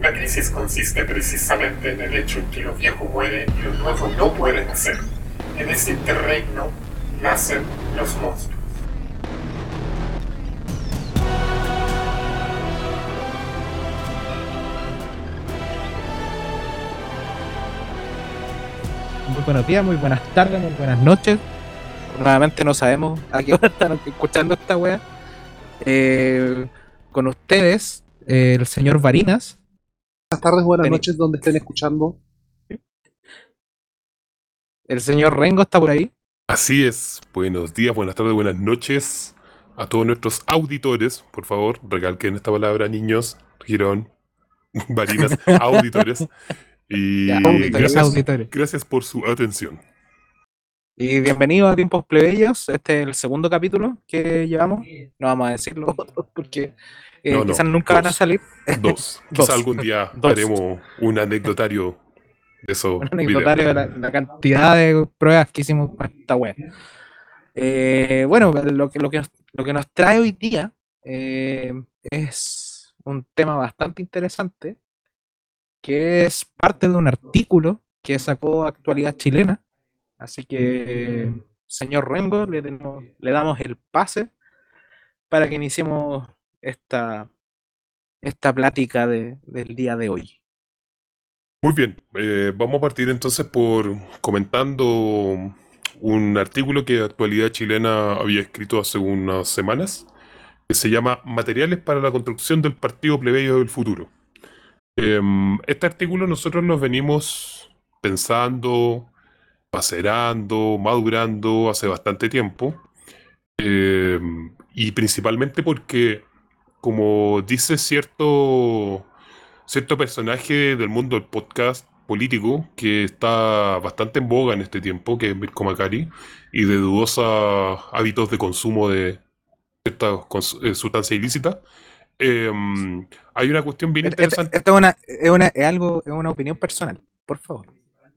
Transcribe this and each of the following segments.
La crisis consiste precisamente en el hecho que los viejos mueren y los nuevos no pueden hacer. En ese interregno nacen los monstruos. Muy buenos días, muy buenas tardes, muy buenas noches. Nuevamente no sabemos a qué hora están escuchando esta wea. Eh, con ustedes, eh, el señor Varinas. Buenas tardes, buenas Vení. noches, donde estén escuchando. El señor Rengo está por ahí. Así es. Buenos días, buenas tardes, buenas noches a todos nuestros auditores. Por favor, recalquen esta palabra, niños, Girón, Varinas, auditores. Y Ya, auditores, gracias, auditores. gracias por su atención. Y bienvenidos a Tiempos Plebeyos. Este es el segundo capítulo que llevamos. No vamos a decirlo porque eh, No, no, quizás nunca van a salir. Dos. Dos. Quizá algún día haremos un anecdotario de esos Un anecdotario de la, la cantidad de pruebas que hicimos para esta web. Eh, bueno, lo que, lo, que nos, lo que nos trae hoy día eh, es un tema bastante interesante, que es parte de un artículo que sacó Actualidad Chilena. Así que, señor Rengo, le damos el pase para que iniciemos esta, esta plática de- del día de hoy. Muy bien, eh, vamos a partir entonces por comentando un artículo que Actualidad Chilena había escrito hace unas semanas, que se llama Materiales para la construcción del Partido Plebeyo del Futuro. Em, este artículo nosotros nos venimos pensando, macerando, madurando hace bastante tiempo, em, y principalmente porque, como dice cierto cierto personaje del mundo del podcast político que está bastante en boga en este tiempo, que es Mirko Macari, y de dudosos hábitos de consumo de ciertas eh, sustancias ilícitas. em, hay una cuestión bien Esto- interesante. Esto es, una, es, una, es algo, es una opinión personal, por favor.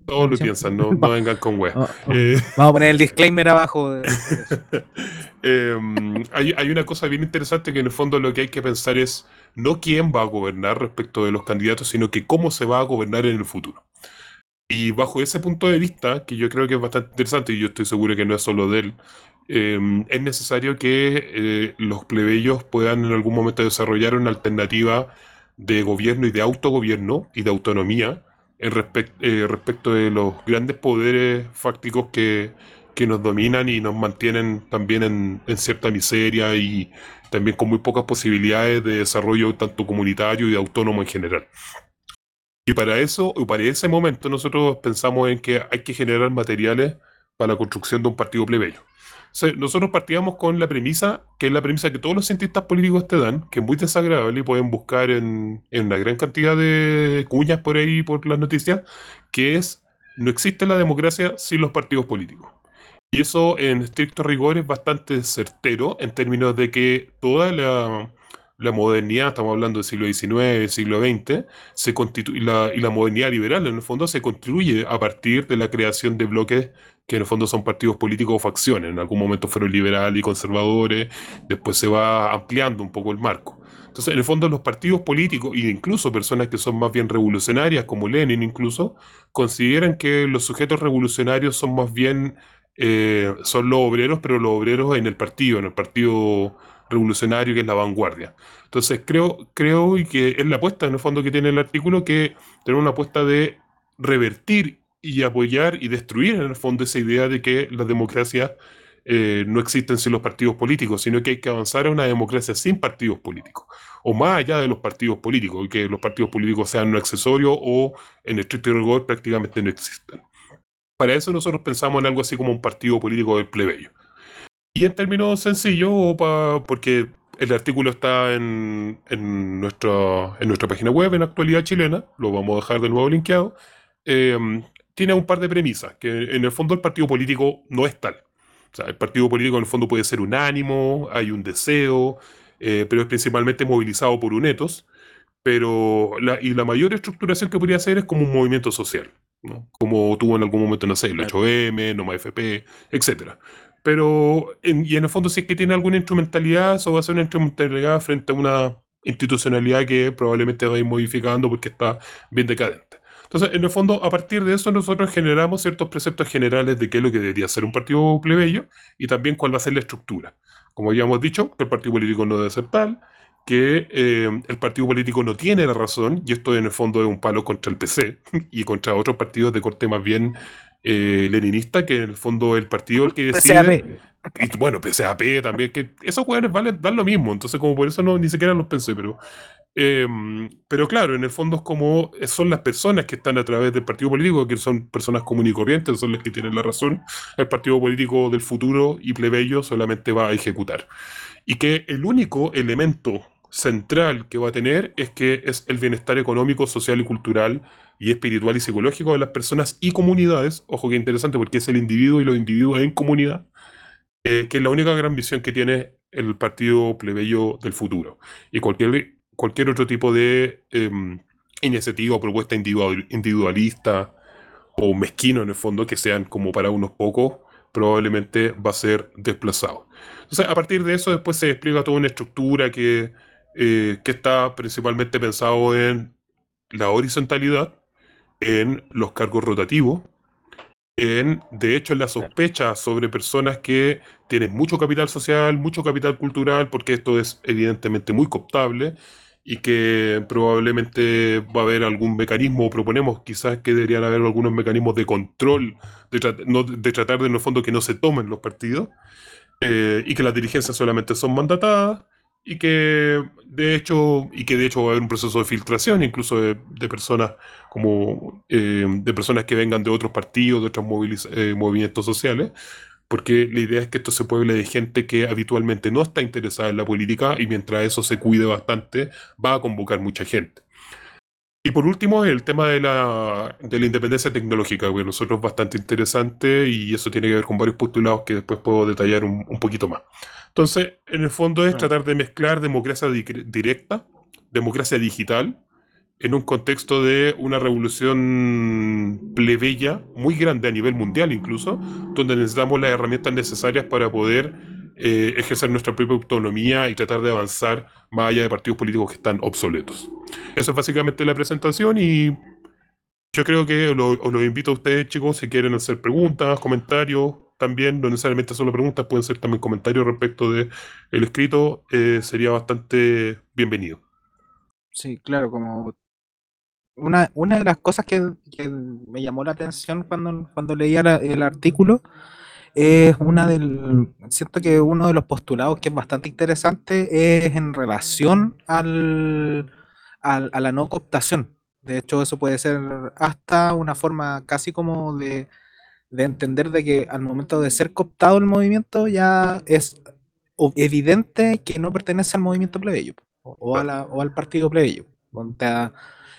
Todos lo piensan, no, no vengan con. Vamos Eh, vamos a poner el disclaimer abajo. de-. Em, hay, hay una cosa bien interesante que en el fondo lo que hay que pensar es no quién va a gobernar respecto de los candidatos, sino que cómo se va a gobernar en el futuro. Y bajo ese punto de vista, que yo creo que es bastante interesante, y yo estoy seguro que no es solo de él, em, es necesario que eh, los plebeyos puedan en algún momento desarrollar una alternativa de gobierno y de autogobierno y de autonomía en respec- eh, respecto de los grandes poderes fácticos que, que nos dominan y nos mantienen también en, en cierta miseria y también con muy pocas posibilidades de desarrollo tanto comunitario y autónomo en general. Y para eso, o para ese momento, nosotros pensamos en que hay que generar materiales para la construcción de un partido plebeyo. Nosotros partíamos con la premisa, que es la premisa que todos los cientistas políticos te dan, que es muy desagradable y pueden buscar en, en una gran cantidad de cuñas por ahí, por las noticias, que es, no existe la democracia sin los partidos políticos. Y eso en estricto rigor es bastante certero en términos de que toda la, la modernidad, estamos hablando del siglo XIX, siglo XX, se y, la, y la modernidad liberal en el fondo se construye a partir de la creación de bloques que en el fondo son partidos políticos o facciones. En algún momento fueron liberales y conservadores, después se va ampliando un poco el marco. Entonces, en el fondo, los partidos políticos, e incluso personas que son más bien revolucionarias, como Lenin incluso, consideran que los sujetos revolucionarios son más bien, eh, son los obreros, pero los obreros en el partido, en el partido revolucionario que es la vanguardia. Entonces, creo, creo y que es la apuesta en el fondo que tiene el artículo, que tener una apuesta de revertir y apoyar y destruir en el fondo esa idea de que las democracias eh, no existen sin los partidos políticos, sino que hay que avanzar a una democracia sin partidos políticos, o más allá de los partidos políticos, y que los partidos políticos sean no accesorios o en estricto rigor prácticamente no existen. Para eso nosotros pensamos en algo así como un partido político del plebeyo. Y en términos sencillos, porque el artículo está en, en, nuestra, en nuestra página web, en Actualidad Chilena, lo vamos a dejar de nuevo linkeado, eh, tiene un par de premisas, que en el fondo el partido político no es tal. O sea, el partido político en el fondo puede ser un ánimo, hay un deseo, eh, pero es principalmente movilizado por un etos, pero la, y la mayor estructuración que podría hacer es como un movimiento social, ¿no? Como tuvo en algún momento, no sé, el 8M, Noma FP, etcétera. Pero, en, y en el fondo, si es que tiene alguna instrumentalidad, eso va a ser una instrumentalidad frente a una institucionalidad que probablemente va a ir modificando porque está bien decadente. Entonces, en el fondo, a partir de eso, nosotros generamos ciertos preceptos generales de qué es lo que debería ser un partido plebeyo y también cuál va a ser la estructura. Como ya hemos dicho, que el partido político no debe ser tal, que eh, el partido político no tiene la razón, y esto en el fondo es un palo contra el PC y contra otros partidos de corte más bien eh, leninista, que en el fondo el partido el que decide. Y, bueno, PCAP también, que esos jugadores valen, dan lo mismo, entonces como por eso no ni siquiera los pensé, pero em, pero claro, en el fondo es como son las personas que están a través del partido político, que son personas comunes y corrientes, son las que tienen la razón. El partido político del futuro y plebeyo solamente va a ejecutar. Y que el único elemento central que va a tener es que es el bienestar económico, social y cultural y espiritual y psicológico de las personas y comunidades. Ojo que interesante porque es el individuo y los individuos en comunidad, eh, que es la única gran visión que tiene el partido plebeyo del futuro. Y cualquier, cualquier otro tipo de em, iniciativa o propuesta individualista o mezquino en el fondo que sean como para unos pocos, probablemente va a ser desplazado. Entonces, a partir de eso, después se explica toda una estructura que eh, que está principalmente pensado en la horizontalidad, en los cargos rotativos, en, de hecho, en la sospecha sobre personas que tienen mucho capital social, mucho capital cultural, porque esto es evidentemente muy cooptable y que probablemente va a haber algún mecanismo, proponemos quizás que deberían haber algunos mecanismos de control, de, tratar de en el fondo que no se tomen los partidos, eh, y que las dirigencias solamente son mandatadas, y que de hecho y que de hecho va a haber un proceso de filtración incluso de, personas como eh, de personas que vengan de otros partidos de otros eh, movimientos sociales porque la idea es que esto se pueble de gente que habitualmente no está interesada en la política y mientras eso se cuide bastante va a convocar mucha gente y por último, el tema de la, de la independencia tecnológica, que nosotros es bastante interesante y eso tiene que ver con varios postulados que después puedo detallar un, un poquito más. Entonces, en el fondo es tratar de mezclar democracia directa, democracia digital, en un contexto de una revolución plebeya muy grande a nivel mundial incluso, donde necesitamos las herramientas necesarias para poder eh, ejercer nuestra propia autonomía y tratar de avanzar más allá de partidos políticos que están obsoletos. Eso es básicamente la presentación y yo creo que os lo invito a ustedes, chicos, si quieren hacer preguntas, comentarios, también, no necesariamente solo preguntas, pueden ser también comentarios respecto de el escrito, eh, sería bastante bienvenido. Sí, claro, como una, una de las cosas que, me llamó la atención cuando, cuando leía el artículo es una del. Siento que uno de los postulados que es bastante interesante es en relación al, a la no cooptación. De hecho, eso puede ser hasta una forma casi como de, entender de que al momento de ser cooptado el movimiento ya es evidente que no pertenece al movimiento plebeyo o, o al partido plebeyo.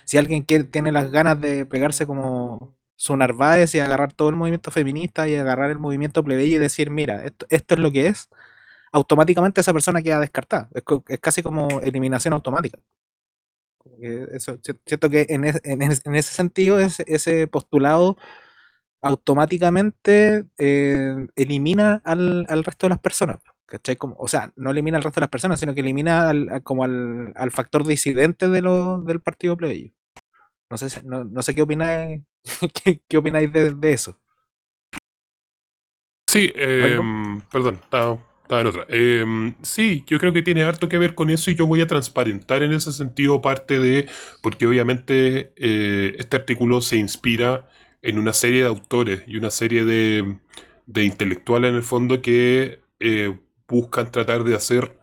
si alguien tiene las ganas de pegarse como su Narváez y agarrar todo el movimiento feminista y agarrar el movimiento plebeyo y decir, mira, esto, es lo que es, automáticamente esa persona queda descartada. Es, casi como eliminación automática. Eso, siento que en, ese sentido ese postulado automáticamente eh, elimina al, resto de las personas. O sea, no elimina al resto de las personas, sino que elimina como al, factor disidente de del partido plebeyo. No sé, no, sé qué opináis, qué, opináis de, eso. Sí, em, perdón, estaba, en otra. Em, sí, yo creo que tiene harto que ver con eso y yo voy a transparentar en ese sentido parte de, porque obviamente eh, este artículo se inspira en una serie de autores y una serie de, de intelectuales en el fondo que eh, buscan tratar de hacer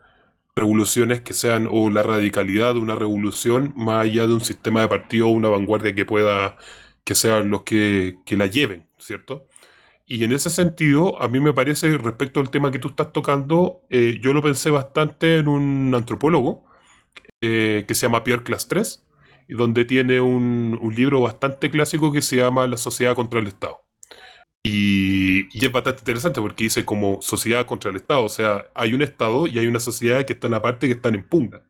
revoluciones que sean, o la radicalidad de una revolución, más allá de un sistema de partido o una vanguardia que pueda, que sean los que, la lleven, ¿cierto? Y en ese sentido, a mí me parece, respecto al tema que tú estás tocando, eh, yo lo pensé bastante en un antropólogo eh, que se llama Pierre Clastres, donde tiene un, un libro bastante clásico que se llama La sociedad contra el Estado. Y, es bastante interesante porque dice como sociedad contra el Estado, o sea, hay un Estado y hay una sociedad que están aparte que están en pugna.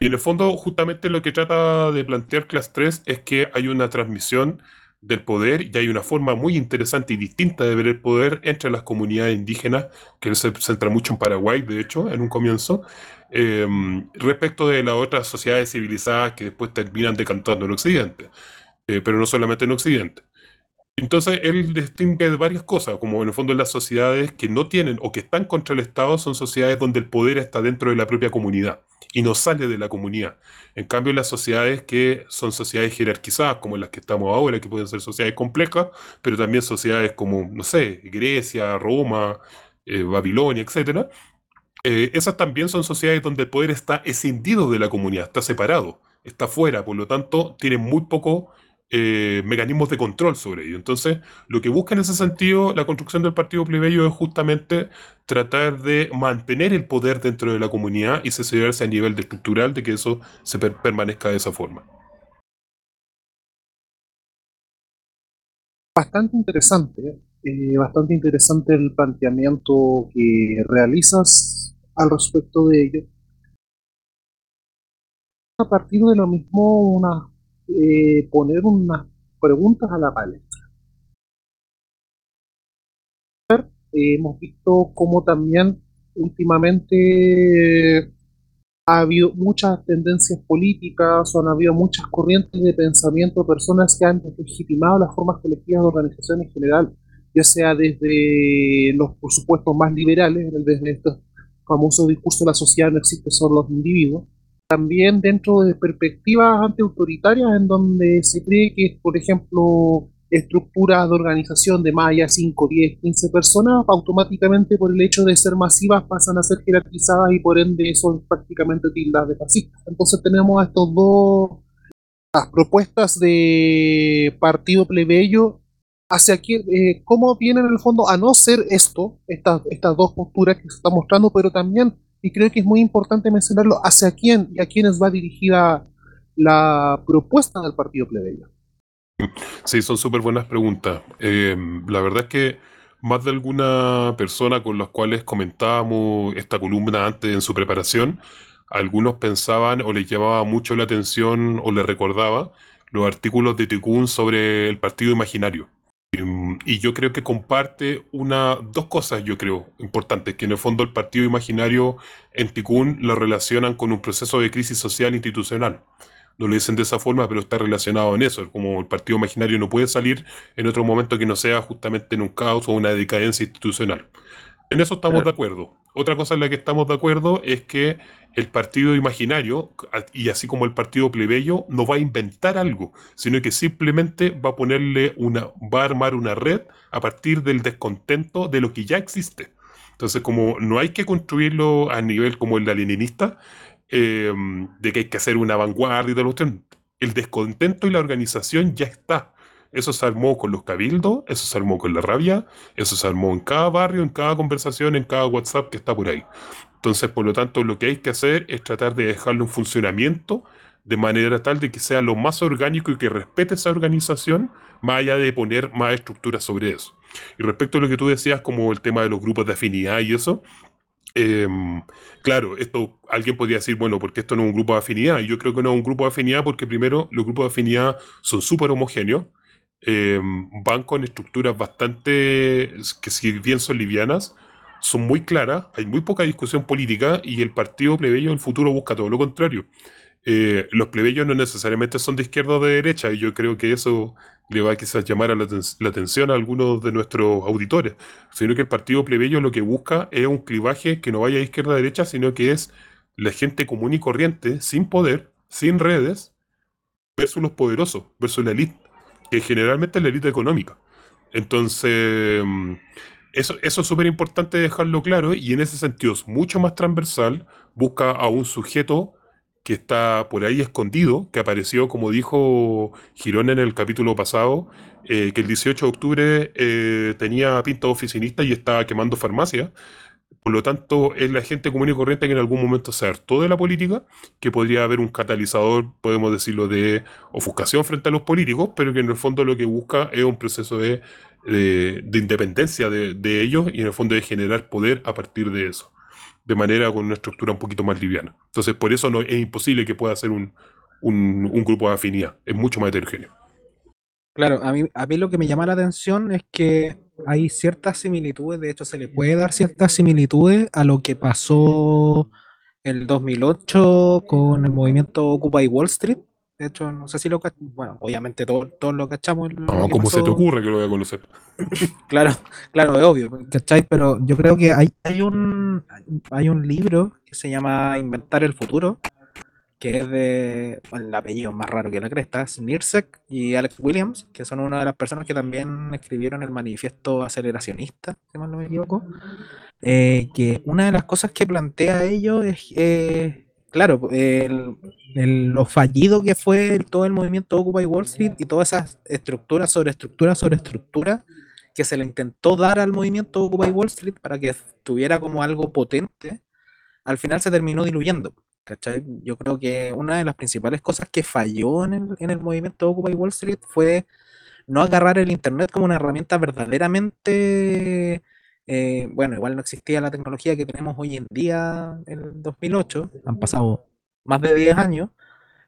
Y en el fondo, justamente lo que trata de plantear Class 3 es que hay una transmisión del poder y hay una forma muy interesante y distinta de ver el poder entre las comunidades indígenas, que se centra mucho en Paraguay, de hecho, en un comienzo, eh, respecto de las otras sociedades civilizadas que después terminan decantando en Occidente, eh, pero no solamente en Occidente. Entonces él distingue varias cosas, como en el fondo las sociedades que no tienen o que están contra el Estado son sociedades donde el poder está dentro de la propia comunidad y no sale de la comunidad. En cambio, las sociedades que son sociedades jerarquizadas, como las que estamos ahora, que pueden ser sociedades complejas, pero también sociedades como, no sé, Grecia, Roma, eh, Babilonia, etcétera, eh, esas también son sociedades donde el poder está escindido de la comunidad, está separado, está fuera, por lo tanto, tienen muy poco eh, mecanismos de control sobre ello. Entonces, lo que busca en ese sentido la construcción del partido plebeyo es justamente tratar de mantener el poder dentro de la comunidad y asegurarse a nivel estructural de que eso se per- permanezca de esa forma. Bastante interesante, eh, bastante interesante el planteamiento que realizas al respecto de ello. A partir de lo mismo, una, eh, poner unas preguntas a la palestra. Eh, hemos visto cómo también últimamente ha habido muchas tendencias políticas o han habido muchas corrientes de pensamiento, personas que han legitimado las formas colectivas de organización en general, ya sea desde los por supuesto más liberales, desde estos famosos discursos de la sociedad no existe solo los individuos, también dentro de perspectivas antiautoritarias en donde se cree que, por ejemplo, estructuras de organización de más allá 5, 10, 15 personas, automáticamente por el hecho de ser masivas pasan a ser jerarquizadas y por ende son prácticamente tildas de fascistas. Entonces tenemos a estos dos las propuestas de partido plebeyo hacia quién, eh, cómo vienen en el fondo a no ser esto, estas, estas dos posturas que se están mostrando, pero también, y creo que es muy importante mencionarlo, hacia quién y a quiénes va dirigida la propuesta del partido plebeyo. Sí, son súper buenas preguntas. Eh, la verdad es que más de alguna persona con las cuales comentábamos esta columna antes en su preparación, algunos pensaban o les llamaba mucho la atención o les recordaba los artículos de Tikkun sobre el partido imaginario. Mm, Y yo creo que comparte una, dos cosas, yo creo, importantes, que en el fondo el partido imaginario en Tikkun lo relacionan con un proceso de crisis social institucional. No lo dicen de esa forma, pero está relacionado en eso, como el partido imaginario no puede salir en otro momento que no sea justamente en un caos o una decadencia institucional. En eso estamos de acuerdo. Otra cosa en la que estamos de acuerdo es que el partido imaginario, y así como el partido plebeyo, no va a inventar algo, sino que simplemente va a ponerle una, va a armar una red a partir del descontento de lo que ya existe. Entonces, como no hay que construirlo a nivel como el leninista, eh, de que hay que hacer una vanguardia y tal el descontento y la organización ya está. Eso se armó con los cabildos, eso se armó con la rabia, eso se armó en cada barrio, en cada conversación, en cada WhatsApp que está por ahí. Entonces, por lo tanto, lo que hay que hacer es tratar de dejarlo en funcionamiento de manera tal de que sea lo más orgánico y que respete esa organización, más allá de poner más estructuras sobre eso. Y respecto a lo que tú decías, como el tema de los grupos de afinidad y eso, em, claro, esto alguien podría decir, bueno, porque esto no es un grupo de afinidad. Y yo creo que no es un grupo de afinidad porque primero los grupos de afinidad son súper homogéneos, em, van con estructuras bastante, que si bien son livianas, son muy claras, hay muy poca discusión política y el partido plebeyo del futuro busca todo lo contrario. Eh, los plebeyos no necesariamente son de izquierda o de derecha y yo creo que eso le va a quizás llamar la, aten- la atención a algunos de nuestros auditores, sino que el partido plebeyo lo que busca es un clivaje que no vaya de izquierda a derecha, sino que es la gente común y corriente, sin poder, sin redes, versus los poderosos, versus la élite, que generalmente es la élite económica. Entonces, mm, eso, eso es súper importante dejarlo claro y en ese sentido es mucho más transversal, busca a un sujeto que está por ahí escondido, que apareció, como dijo Girón en el capítulo pasado, eh, que el 18 de octubre eh, tenía pinta oficinista y estaba quemando farmacia. Por lo tanto, es la gente común y corriente que en algún momento se hartó de la política, que podría haber un catalizador, podemos decirlo, de ofuscación frente a los políticos, pero que en el fondo lo que busca es un proceso de, de- de independencia de, de ellos y en el fondo de generar poder a partir de eso, de manera con una estructura un poquito más liviana. Entonces, por eso no, es imposible que pueda ser un, un, un grupo de afinidad, es mucho más heterogéneo. Claro, a mí, a mí lo que me llama la atención es que hay ciertas similitudes, de hecho se le puede dar ciertas similitudes a lo que pasó el 2008 con el movimiento Occupy Wall Street. De hecho, no sé si lo cachamos. Bueno, obviamente todos todo lo cachamos. lo No, ¿cómo se te ocurre que lo voy a conocer? Claro, claro, es obvio, ¿cachai? Pero yo creo que hay, hay un, hay un libro que se llama Inventar el Futuro, que es de, el apellido más raro que la cresta, es Nirsek y Alex Williams, que son una de las personas que también escribieron el manifiesto aceleracionista, si mal no me equivoco, eh, que una de las cosas que plantea ello es, eh, claro, el, el- lo fallido que fue todo el movimiento Occupy Wall Street y todas esas estructuras sobre estructuras sobre estructuras que se le intentó dar al movimiento Occupy Wall Street para que tuviera como algo potente, al final se terminó diluyendo. ¿Cachai? Yo creo que una de las principales cosas que falló en el, en el movimiento Occupy Wall Street fue no agarrar el Internet como una herramienta verdaderamente, eh, bueno, igual no existía la tecnología que tenemos hoy en día en el 2008, han pasado más de 10 años,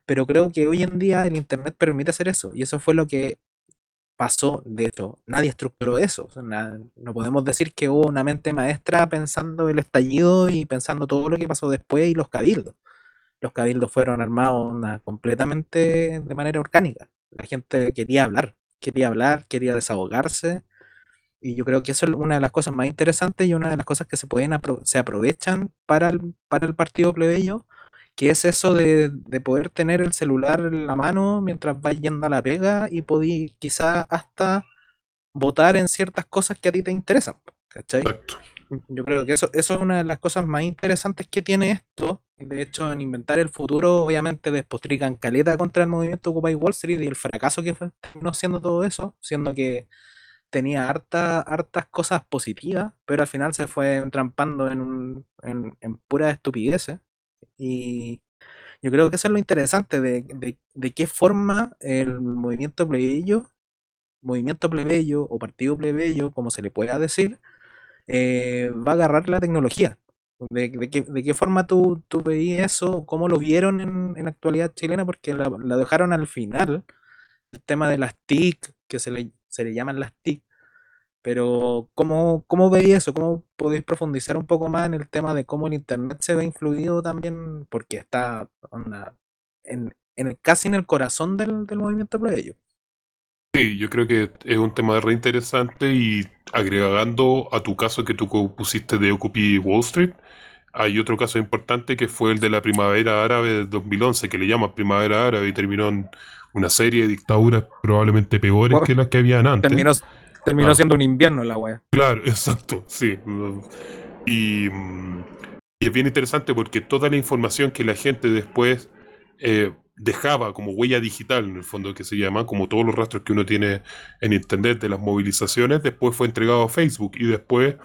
pero creo que hoy en día el Internet permite hacer eso, y eso fue lo que pasó, de hecho, nadie estructuró eso, o sea, na- no podemos decir que hubo una mente maestra pensando el estallido y pensando todo lo que pasó después y los cabildos. Los cabildos fueron armados onda, completamente de manera orgánica. La gente quería hablar, quería hablar, quería desahogarse. Y yo creo que eso es una de las cosas más interesantes y una de las cosas que se pueden apro- se aprovechan para el, para el partido plebeyo, que es eso de, de poder tener el celular en la mano mientras vas yendo a la pega y podí quizás hasta votar en ciertas cosas que a ti te interesan. ¿Cachai? Exacto. Yo creo que eso, eso es una de las cosas más interesantes que tiene esto. De hecho, en Inventar el Futuro, obviamente despotrican caleta contra el movimiento Occupy Wall Street y el fracaso que fue, terminó siendo todo eso, siendo que tenía harta, hartas cosas positivas, pero al final se fue entrampando en, un, en, en puras estupideces. Y yo creo que eso es lo interesante de, de, de qué forma el movimiento plebeyo, movimiento plebeyo o partido plebeyo, como se le pueda decir, eh, va a agarrar la tecnología. ¿De, de qué, de qué forma tú, tú veías eso? ¿Cómo lo vieron en, en actualidad chilena? Porque la, la dejaron al final, el tema de las TIC, que se le, se le llaman las TIC. Pero, ¿cómo, cómo veis eso? ¿Cómo podéis profundizar un poco más en el tema de cómo el Internet se ve influido también? Porque está onda, en, en el, casi en el corazón del, del movimiento plebeyo. Sí, yo creo que es un tema re interesante y agregando a tu caso que tú pusiste de Occupy Wall Street, hay otro caso importante que fue el de la primavera árabe de 2011, que le llaman primavera árabe y terminó en una serie de dictaduras probablemente peores Bueno, que las que habían antes. Terminó, terminó Ah. siendo un invierno la wea. Claro, exacto, sí. Y, y es bien interesante porque toda la información que la gente después eh, dejaba como huella digital, en el fondo que se llama, como todos los rastros que uno tiene en Internet de las movilizaciones, después fue entregado a Facebook y después,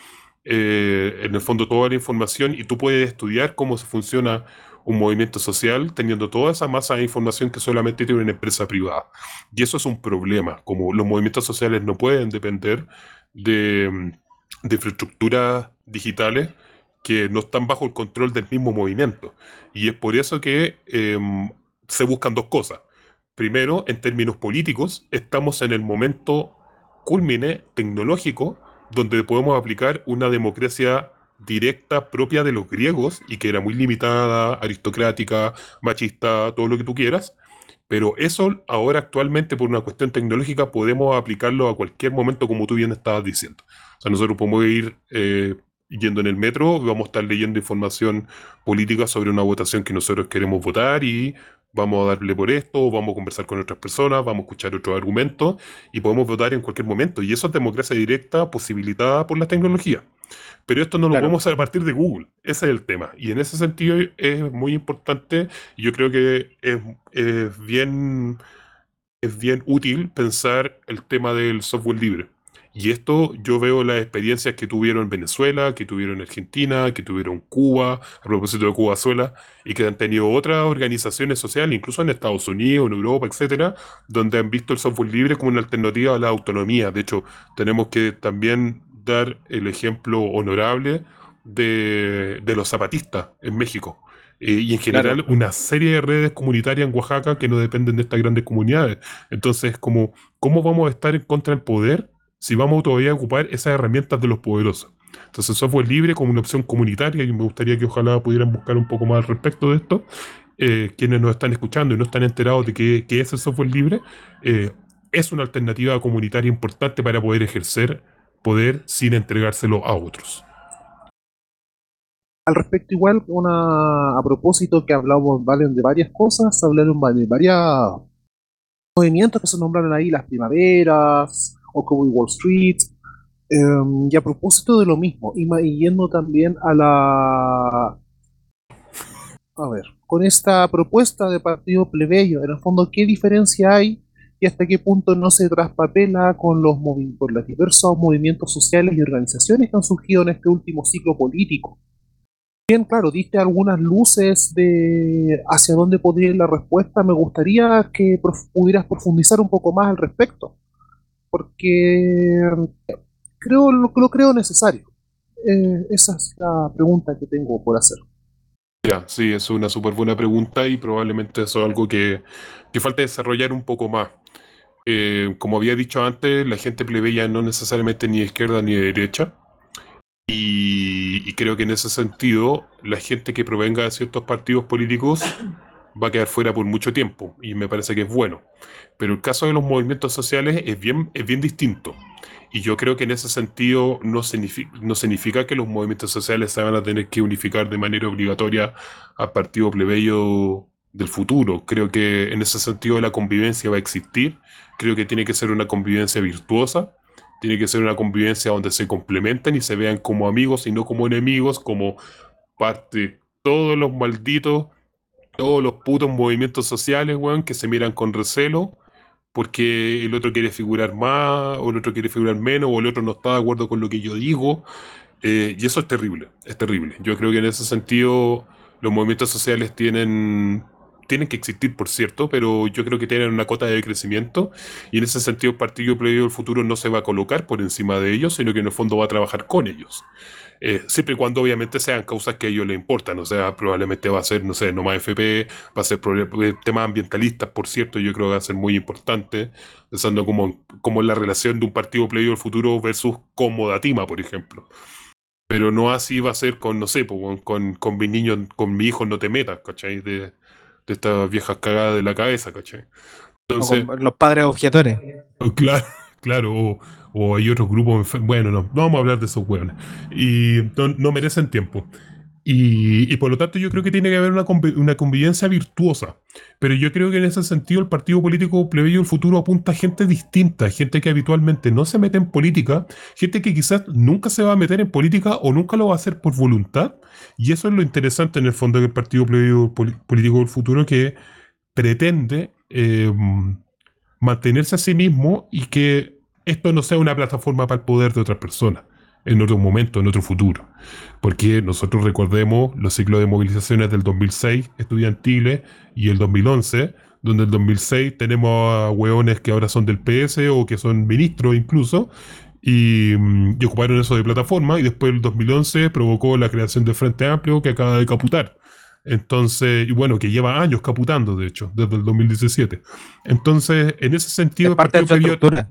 eh, en el fondo, toda la información y tú puedes estudiar cómo se funciona un movimiento social teniendo toda esa masa de información que solamente tiene una empresa privada. Y eso es un problema, como los movimientos sociales no pueden depender de, de infraestructuras digitales que no están bajo el control del mismo movimiento. Y es por eso que em, se buscan dos cosas. Primero, en términos políticos, estamos en el momento culmine tecnológico donde podemos aplicar una democracia directa propia de los griegos y que era muy limitada, aristocrática, machista, todo lo que tú quieras. Pero eso ahora actualmente por una cuestión tecnológica podemos aplicarlo a cualquier momento como tú bien estabas diciendo. O sea, nosotros podemos ir eh, yendo en el metro, vamos a estar leyendo información política sobre una votación que nosotros queremos votar y vamos a darle por esto, vamos a conversar con otras personas, vamos a escuchar otros argumentos y podemos votar en cualquier momento. Y eso es democracia directa posibilitada por la tecnología. Pero esto no lo Claro. podemos hacer a partir de Google. Ese es el tema. Y en ese sentido es muy importante y yo creo que es, es bien, es bien útil pensar el tema del software libre. Y esto yo veo las experiencias que tuvieron en Venezuela, que tuvieron en Argentina, que tuvieron Cuba, a propósito de Cuba-Suela, y que han tenido otras organizaciones sociales, incluso en Estados Unidos, en Europa, etcétera, donde han visto el software libre como una alternativa a la autonomía. De hecho, tenemos que también dar el ejemplo honorable de, de los zapatistas en México, Eh, y en general una serie de redes comunitarias en Oaxaca que no dependen de estas grandes comunidades. Entonces, como, ¿cómo vamos a estar en contra del poder si vamos todavía a ocupar esas herramientas de los poderosos? Entonces, software libre como una opción comunitaria, y me gustaría que ojalá pudieran buscar un poco más al respecto de esto, eh, quienes nos están escuchando y no están enterados de qué, es el software libre, eh, es una alternativa comunitaria importante para poder ejercer sin entregárselo a otros. Al respecto, igual, una, a propósito que hablamos valen de varias cosas, hablaron de varios movimientos que se nombraron ahí, las primaveras, o como Wall Street, em, y a propósito de lo mismo, y, yendo también a la... A ver, con esta propuesta de partido plebeyo, en el fondo, ¿qué diferencia hay y hasta qué punto no se traspapela con los, con los diversos movimientos sociales y organizaciones que han surgido en este último ciclo político? Bien, claro, diste algunas luces de hacia dónde podría ir la respuesta. Me gustaría que pudieras profundizar un poco más al respecto, porque creo lo, lo creo necesario. Eh, esa es la pregunta que tengo por hacer. Ya, sí, es una súper buena pregunta y probablemente eso es algo que, que falta desarrollar un poco más. Eh, como había dicho antes, la gente plebeya no necesariamente ni de izquierda ni de derecha. Y, creo que en ese sentido, la gente que provenga de ciertos partidos políticos va a quedar fuera por mucho tiempo. Y me parece que es bueno. Pero el caso de los movimientos sociales es bien, es bien distinto. Y yo creo que en ese sentido no significa, no significa que los movimientos sociales se van a tener que unificar de manera obligatoria al partido plebeyo del futuro. Creo que en ese sentido la convivencia va a existir Creo que tiene que ser una convivencia virtuosa, tiene que ser una convivencia donde se complementen y se vean como amigos y no como enemigos, como parte todos los malditos, todos los putos movimientos sociales, weón, que se miran con recelo porque el otro quiere figurar más, o el otro quiere figurar menos, o el otro no está de acuerdo con lo que yo digo. Eh, y eso es terrible, es terrible. Yo creo que en ese sentido los movimientos sociales tienen tienen que existir, por cierto, pero yo creo que tienen una cota de crecimiento y en ese sentido el Partido Previo del Futuro no se va a colocar por encima de ellos, sino que en el fondo va a trabajar con ellos. Eh, siempre y cuando obviamente sean causas que a ellos les importan, o sea, probablemente va a ser, no sé, no más FP, va a ser eh, temas ambientalistas, por cierto, yo creo que va a ser muy importante, pensando como, como la relación de un partido plebeyo del futuro versus Comodatima, por ejemplo. Pero no así va a ser con, no sé, con, con, mi niño, con mi hijo no te metas, ¿cachai? De estas viejas cagadas de la cabeza, ¿cachai? Entonces, los padres objetores. Claro, claro, o, hay otros grupos, bueno, no, no vamos a hablar de esos hueones. Y no, merecen tiempo. Y, por lo tanto yo creo que tiene que haber una, una, convivencia virtuosa. Pero yo creo que en ese sentido el partido político plebeyo del futuro apunta a gente distinta, gente que habitualmente no se mete en política, gente que quizás nunca se va a meter en política o nunca lo va a hacer por voluntad. Y eso es lo interesante en el fondo del partido plebeyo político del futuro que pretende eh, mantenerse a sí mismo y que esto no sea una plataforma para el poder de otras personas en otro momento, en otro futuro. Porque nosotros recordemos los ciclos de movilizaciones del 2006 estudiantiles y el 2011, donde el 2006 tenemos a hueones que ahora son del PS o que son ministros incluso, y, mm, y, ocuparon eso de plataforma, y después el 2011 provocó la creación del Frente Amplio que acaba de caputar. Entonces, y bueno, que lleva años caputando, de hecho, desde el 2017. Entonces, en ese sentido... parte de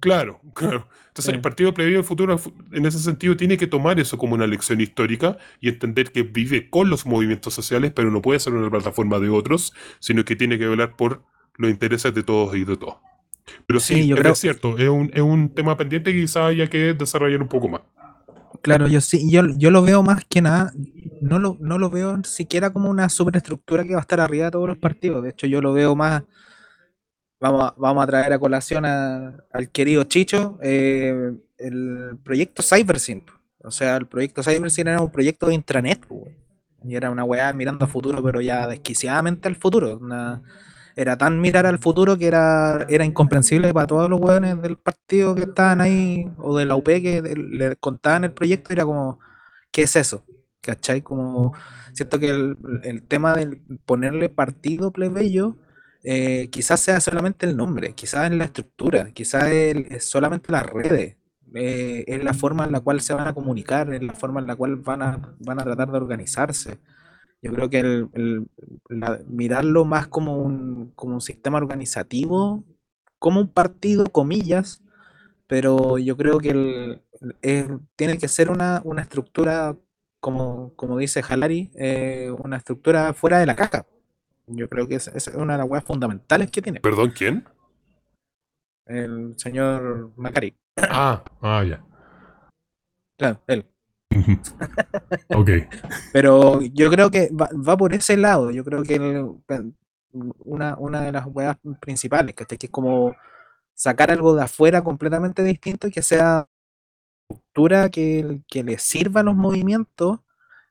Claro, claro. Entonces, el Partido Plebeyo del Futuro, en ese sentido, tiene que tomar eso como una lección histórica y entender que vive con los movimientos sociales, pero no puede ser una plataforma de otros, sino que tiene que velar por los intereses de todos y de todos. Pero sí, yo creo... es cierto, es un, es un tema pendiente que quizá haya que desarrollar un poco más. Claro, yo sí, yo, yo lo veo más que nada, no lo, no lo veo siquiera como una superestructura que va a estar arriba de todos los partidos. De hecho, yo lo veo más Vamos a, vamos a traer a colación al querido Chicho eh, el proyecto CyberSyn. O sea, el proyecto CyberSyn era un proyecto de intranet, y era una weá mirando al futuro, pero ya desquiciadamente al futuro. era tan mirar al futuro que era, era incomprensible para todos los weones del partido que estaban ahí, o de la UP que le contaban el proyecto, era como, ¿qué es eso? ¿Cachai? Como, siento que el, el tema de ponerle partido plebeyo eh, quizás sea solamente el nombre, quizás es la estructura, quizás es, solamente las redes, eh, es la forma en la cual se van a comunicar, es la forma en la cual van a, van a tratar de organizarse. Yo creo que el, el- la- mirarlo más como un, como un sistema organizativo, como un partido, comillas, pero yo creo que el, es- tiene que ser una, una estructura, como, como dice Jalari, eh, una estructura fuera de la caja. Yo creo que esa es una de las weas fundamentales que tiene ¿Perdón, quién? el señor Macari. Ah, ah, ya. Claro, él. Ok. Pero yo creo que va, va por ese lado. Yo creo que el- una, una de las weas principales. Que es como sacar algo de afuera completamente distinto y que sea estructura que, que le sirva a los movimientos,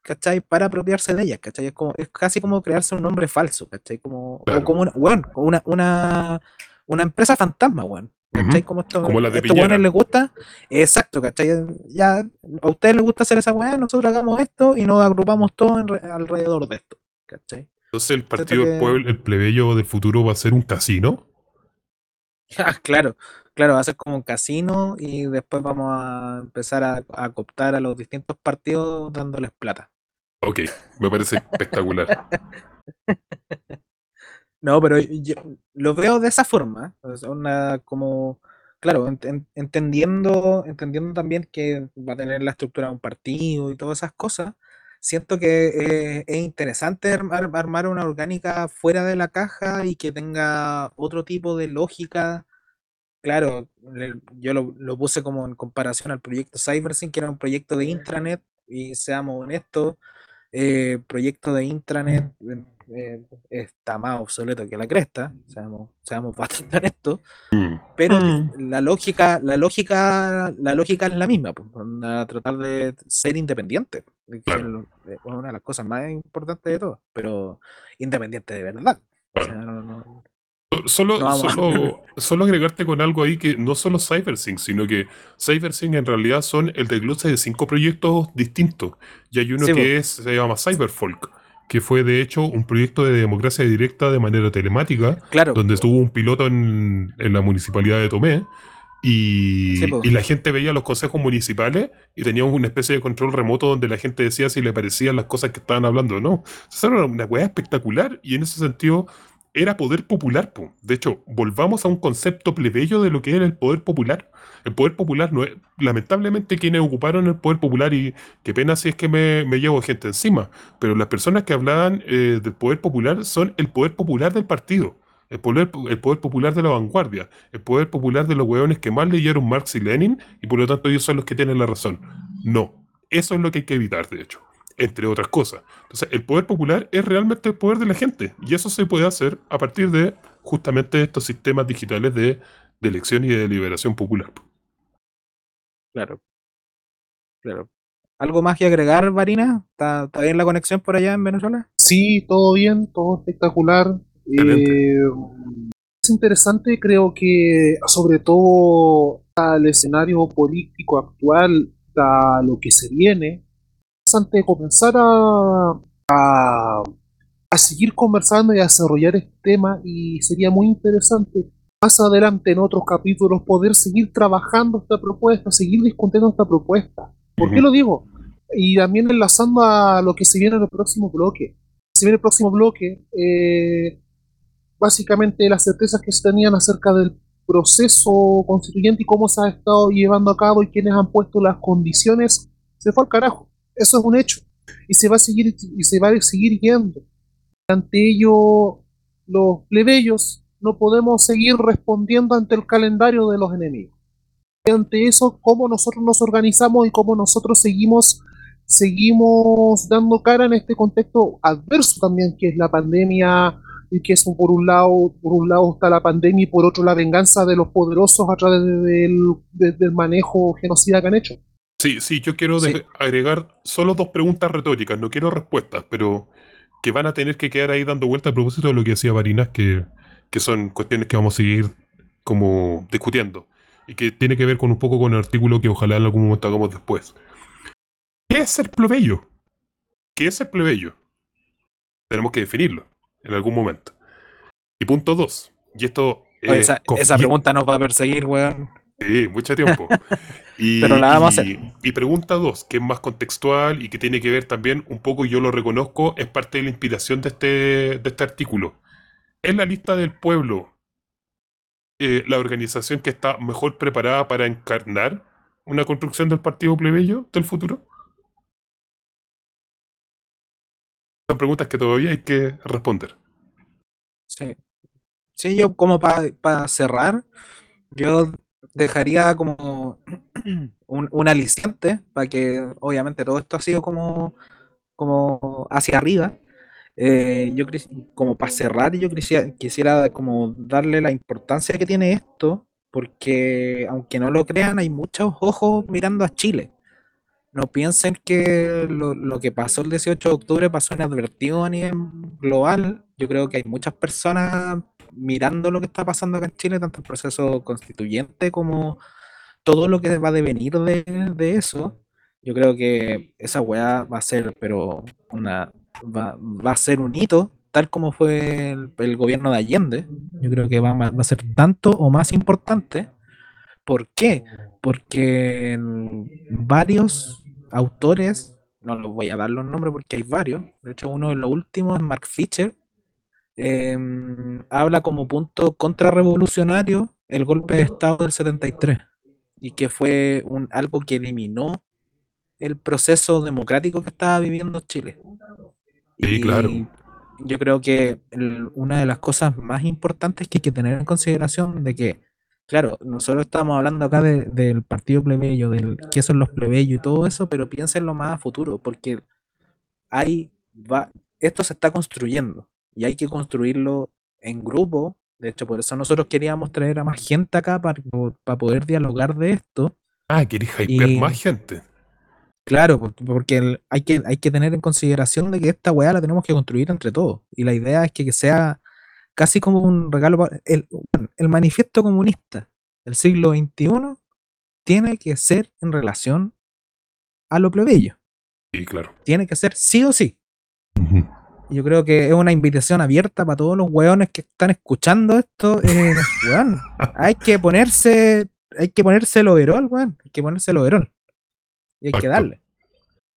¿cachai? Para apropiarse de ellas, ¿cachai? Es, como, es casi como crearse un nombre falso, ¿cachai? Como, Claro. o como una, como una, una, una empresa fantasma, weón. ¿Cachai? Ujú. Como, esto, Como de estos les gusta, exacto, ¿cachai? Ya, a ustedes les gusta hacer esa weá, nosotros hagamos esto y nos agrupamos todos alrededor de esto, ¿cachai? Entonces el partido del pueblo, el plebeyo del futuro va a ser un casino. Ah, claro, claro, va a ser como un casino y después vamos a empezar a, a cooptar a los distintos partidos dándoles plata. Ok, me parece espectacular. No, pero yo lo veo de esa forma, como, claro, ent- en- entendiendo, entendiendo también que va a tener la estructura de un partido y todas esas cosas, siento que eh, es interesante armar, armar una orgánica fuera de la caja y que tenga otro tipo de lógica. Claro, yo lo, lo puse como en comparación al proyecto CyberSync, que era un proyecto de intranet, y seamos honestos, eh, proyecto de intranet eh, eh, está más obsoleto que la cresta, seamos, seamos bastante honestos, Mm. pero Mm. la lógica, la lógica, la lógica es la misma, pues, tratar de ser independiente, que es Claro. es una de las cosas más importantes de todo, pero independiente de verdad. O sea, no- no- Solo, No solo, solo agregarte con algo ahí que no solo CyberSync, sino que CyberSync en realidad son el desglose de cinco proyectos distintos. Y hay uno Sí, que es, se llama Cyberfolk, que fue de hecho un proyecto de democracia directa de manera telemática, claro, donde estuvo un piloto en, en la municipalidad de Tomé. Y, Sí, y la gente veía los consejos municipales y tenía una especie de control remoto donde la gente decía si le parecían las cosas que estaban hablando o no. Esa era una weá espectacular y en ese sentido era poder popular. po. De hecho, volvamos a un concepto plebeyo de lo que era el poder popular. El poder popular no es, lamentablemente quienes ocuparon el poder popular y qué pena si es que me, me llevo gente encima, pero las personas que hablaban eh, del poder popular son el poder popular del partido. El poder, el poder popular de la vanguardia, el poder popular de los hueones que más leyeron Marx y Lenin y por lo tanto ellos son los que tienen la razón. No, eso es lo que hay que evitar, de hecho, entre otras cosas. Entonces, el poder popular es realmente el poder de la gente y eso se puede hacer a partir de justamente estos sistemas digitales de, de elección y de deliberación popular. claro, claro. ¿Algo más que agregar, Varina? ¿Está, está bien la conexión por allá en Venezuela? Sí, todo bien, todo espectacular. Eh, es interesante, creo que sobre todo al escenario político actual, a lo que se viene, de comenzar a, a, a seguir conversando y a desarrollar este tema y sería muy interesante más adelante en otros capítulos poder seguir trabajando esta propuesta, seguir discutiendo esta propuesta. ¿Por qué lo digo? Y también enlazando a lo que se viene en el próximo bloque. Se viene el próximo bloque, eh, básicamente las certezas que se tenían acerca del proceso constituyente y cómo se ha estado llevando a cabo y quienes han puesto las condiciones, se fue al carajo. Eso es un hecho. Y se va a seguir, y se va a seguir yendo. Ante ello, los plebeyos no podemos seguir respondiendo ante el calendario de los enemigos. Y ante eso, cómo nosotros nos organizamos y cómo nosotros seguimos, seguimos dando cara en este contexto adverso también, que es la pandemia, y que eso por un lado, por un lado está la pandemia y por otro la venganza de los poderosos a través del, de- del manejo genocida que han hecho. Sí, sí, yo quiero Sí. agregar solo dos preguntas retóricas, no quiero respuestas, pero que van a tener que quedar ahí dando vuelta a propósito de lo que decía Barinas, que, que son cuestiones que vamos a seguir como discutiendo y que tiene que ver con un poco con el artículo que ojalá en algún momento hagamos después. ¿Qué es ser plebeyo? ¿Qué es ser plebeyo? Tenemos que definirlo en algún momento. Y punto dos, y esto... Oye, eh, esa, esa pregunta nos va a perseguir, weón. Sí, mucho tiempo. Y, Pero la vamos a y- y pregunta dos, que es más contextual y que tiene que ver también un poco, yo lo reconozco, es parte de la inspiración de este, de este artículo. Es la lista del pueblo eh, la organización que está mejor preparada para encarnar una construcción del partido plebeyo del futuro? Son preguntas que todavía hay que responder. Sí. Sí, yo como para cerrar, yo dejaría como un, un aliciente para que obviamente todo esto ha sido como, como hacia arriba. Eh, yo como para cerrar, yo quisiera, quisiera como darle la importancia que tiene esto, porque aunque no lo crean, hay muchos ojos mirando a Chile. No piensen que lo, lo que pasó el 18 de octubre pasó inadvertido a nivel global. Yo creo que hay muchas personas mirando lo que está pasando acá en Chile, tanto el proceso constituyente como todo lo que va a devenir de, eso. Yo creo que esa weá va a ser, pero una va, a ser un hito, tal como fue el, gobierno de Allende. Yo creo que va, va a ser tanto o más importante. ¿Por qué? Porque varios autores, no los voy a dar los nombres porque hay varios, de hecho uno de los últimos es Mark Fisher, em, habla como punto contrarrevolucionario el golpe de Estado del 73 y que fue un, algo que eliminó el proceso democrático que estaba viviendo Chile. Sí, Y claro. Yo creo que el- una de las cosas más importantes que hay que tener en consideración de que, claro, nosotros estamos hablando acá de- del partido plebeyo, del qué son los plebeyos y todo eso, pero piénsenlo más a futuro, porque hay va, esto se está construyendo y hay que construirlo en grupo. De hecho, por eso nosotros queríamos traer a más gente acá para, para poder dialogar de esto. Ah, querés hypear Y- más gente. Claro, por- porque el- hay, que, hay que tener en consideración de que esta weá la tenemos que construir entre todos. Y la idea es que, que sea casi como un regalo. pa- El, el manifiesto comunista del siglo XXI tiene que ser en relación a lo plebeyo. Sí, claro. Tiene que ser sí o sí. Yo creo que es una invitación abierta para todos los weones que están escuchando esto. eh, weón, hay que ponerse, hay que ponerse el overol, weón. Hay que ponerse el overol. Y hay que darle.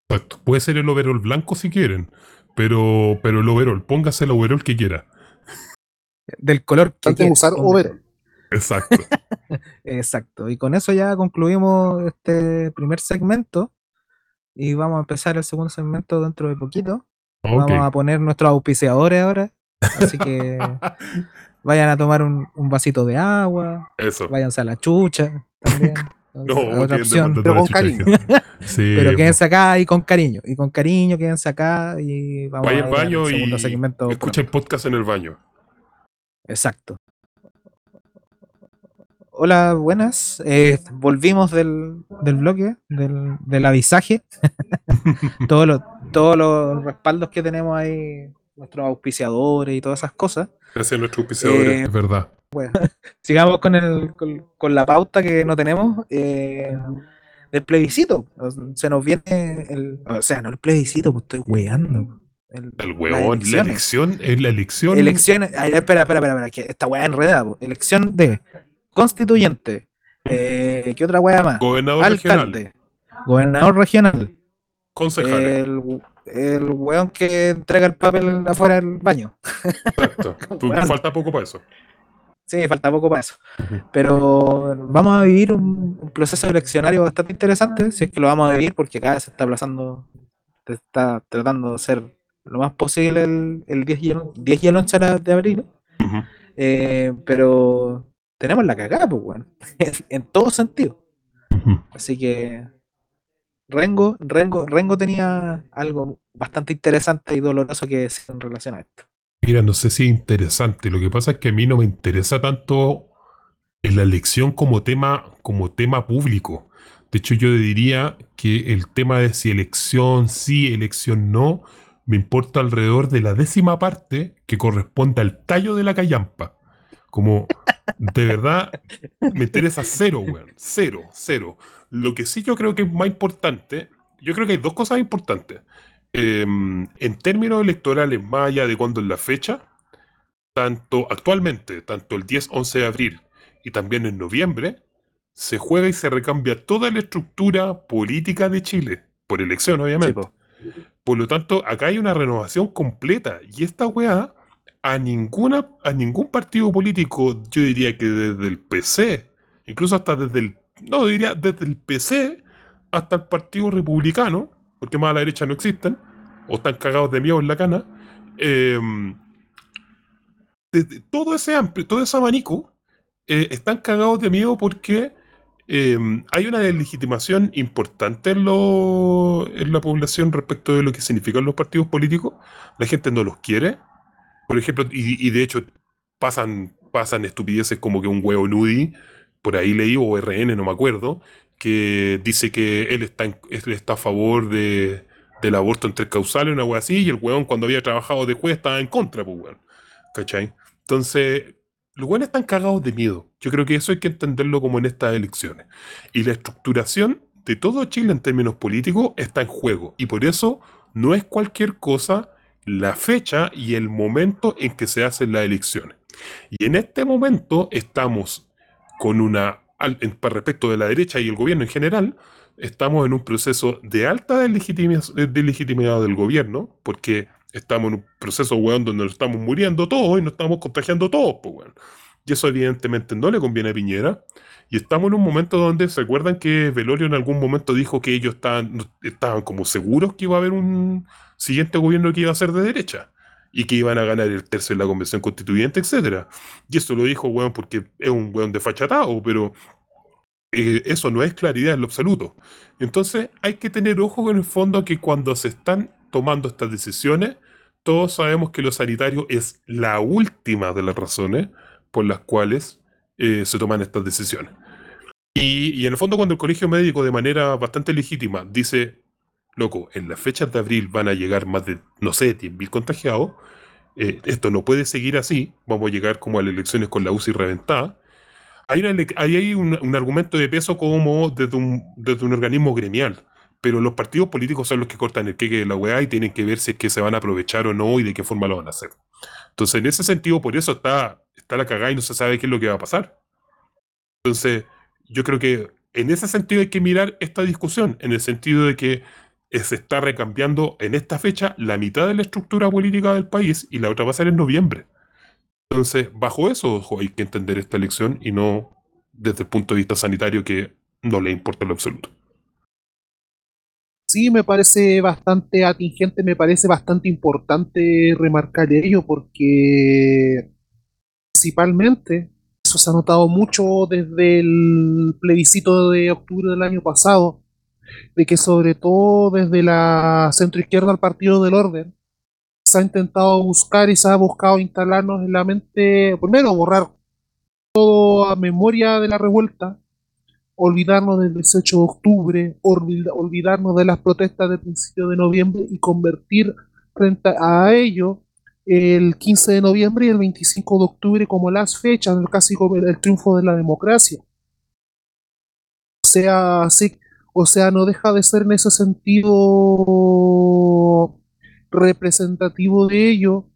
Exacto. Puede ser el overol blanco si quieren, pero, pero el overol, póngase el overol que quiera. Del color que Antes quiera, usar overol. Exacto. Exacto. Y con eso ya concluimos este primer segmento. Y vamos a empezar el segundo segmento dentro de poquito. Vamos a poner nuestros auspiciadores ahora. Así que vayan a tomar un, un vasito de agua. Eso. Váyanse a la chucha también. No, otra opción. Pero con cariño. Sí, Pero po. quédense acá y con cariño. Y con cariño quédense acá y vamos Vaya a al ir al baño segundo y segmento. escucha el podcast en el baño. Exacto. Hola, buenas. Eh, volvimos del, del bloque, del, del avisaje. todos, los, todos los respaldos que tenemos ahí, nuestros auspiciadores y todas esas cosas. Gracias a nuestros auspiciadores. Eh, Es verdad. Sigamos con, el, con, con la pauta que no tenemos eh, del plebiscito. Se nos viene el. O sea, no el plebiscito, pues estoy weando. El, el huevón, la elección, es la elección. Elecciones. ay, espera, espera, espera, espera, que esta weá enredada. po. Elección de constituyente. Eh, ¿Qué otra weá más? Gobernador regional. Alcalde. Gobernador regional. Concejales. El, el weón que entrega el papel afuera del baño. Exacto. Bueno. Falta poco para eso. Sí, falta poco para eso. Pero vamos a vivir un, un proceso eleccionario bastante interesante, si es que lo vamos a vivir, porque cada vez se está aplazando, se está tratando de ser lo más posible el, el 10, y el, 10 y el 11 de abril. Eh, pero tenemos la cagada, pues, bueno, en todo sentido. Así que Rengo, Rengo, Rengo tenía algo bastante interesante y doloroso que decir en relación a esto. Mira, no sé si es interesante. Lo que pasa es que a mí no me interesa tanto en la elección como tema, como tema público. De hecho, yo diría que el tema de si elección sí, elección no, me importa alrededor de la décima parte que corresponde al tallo de la callampa. Como, de verdad, me interesa cero, weón. Cero, cero. Lo que sí yo creo que es más importante, yo creo que hay dos cosas importantes. Eh, en términos electorales, más allá de cuándo es la fecha, tanto actualmente, tanto el 10-11 de abril y también en noviembre, se juega y se recambia toda la estructura política de Chile, por elección, obviamente. po. Por lo tanto, acá hay una renovación completa. Y esta weá, a ninguna, a ningún partido político, yo diría que desde el PC, incluso hasta desde el, no diría desde el PC hasta el Partido Republicano, porque más a la derecha no existen, o están cagados de miedo en la cana, desde todo ese amplio, todo ese abanico, eh, están cagados de miedo porque eh, hay una deslegitimación importante en la población respecto de lo que significan los partidos políticos. La gente no los quiere. Por ejemplo, y, de hecho pasan, pasan estupideces como que un huevo Nudi, por ahí leí, o RN, no me acuerdo, que dice que él está, él está a favor de, del aborto entre causales, una hueá así, y el huevón cuando había trabajado de juez estaba en contra, pues, weón. ¿Cachai? Entonces, los buenos están cagados de miedo. Yo creo que eso hay que entenderlo como en estas elecciones. Y la estructuración de todo Chile en términos políticos está en juego. Y por eso no es cualquier cosa la fecha y el momento en que se hacen las elecciones. Y en este momento estamos con una, para respecto de la derecha y el gobierno en general, estamos en un proceso de alta deslegitimiz- de legitimidad del gobierno, porque estamos en un proceso, weón, donde nos estamos muriendo todos y nos estamos contagiando todos, pues, weón. Y eso evidentemente no le conviene a Piñera. Y estamos en un momento donde se acuerdan que Velorio en algún momento dijo que ellos estaban, estaban como seguros que iba a haber un siguiente gobierno que iba a ser de derecha y que iban a ganar el tercio en la convención constituyente, etcétera. Y eso lo dijo, weón, porque es un weón desfachatado, pero eh, eso no es claridad en lo absoluto. Entonces hay que tener ojo en el fondo que cuando se están tomando estas decisiones, todos sabemos que lo sanitario es la última de las razones por las cuales eh, se toman estas decisiones. Y, en el fondo cuando el colegio médico de manera bastante legítima dice, loco, en las fechas de abril van a llegar más de, no sé, 10.000 contagiados, eh, esto no puede seguir así, vamos a llegar como a las elecciones con la UCI reventada, hay, ahí hay un, un argumento de peso como desde un, desde un organismo gremial, pero los partidos políticos son los que cortan el queque de la weá y tienen que ver si es que se van a aprovechar o no y de qué forma lo van a hacer. Entonces, en ese sentido, por eso está, está la cagada y no se sabe qué es lo que va a pasar. Entonces, yo creo que en ese sentido hay que mirar esta discusión, en el sentido de que eh, se está recambiando en esta fecha la mitad de la estructura política del país y la otra va a ser en noviembre. Entonces, bajo eso hay que entender esta elección y no desde el punto de vista sanitario que no le importa en lo absoluto. Sí, me parece bastante atingente, me parece bastante importante remarcar ello porque principalmente se ha notado mucho desde el plebiscito de octubre del año pasado, de que sobre todo desde la centroizquierda al Partido del Orden se ha intentado buscar y se ha buscado instalarnos en la mente, primero borrar toda memoria de la revuelta, olvidarnos del 18 de octubre, olvid- olvidarnos de las protestas del principio de noviembre y convertir frente a ello el 15 de noviembre y el 25 de octubre como las fechas, casi como el, el triunfo de la democracia. O sea, sí, o sea, no deja de ser en ese sentido representativo de ello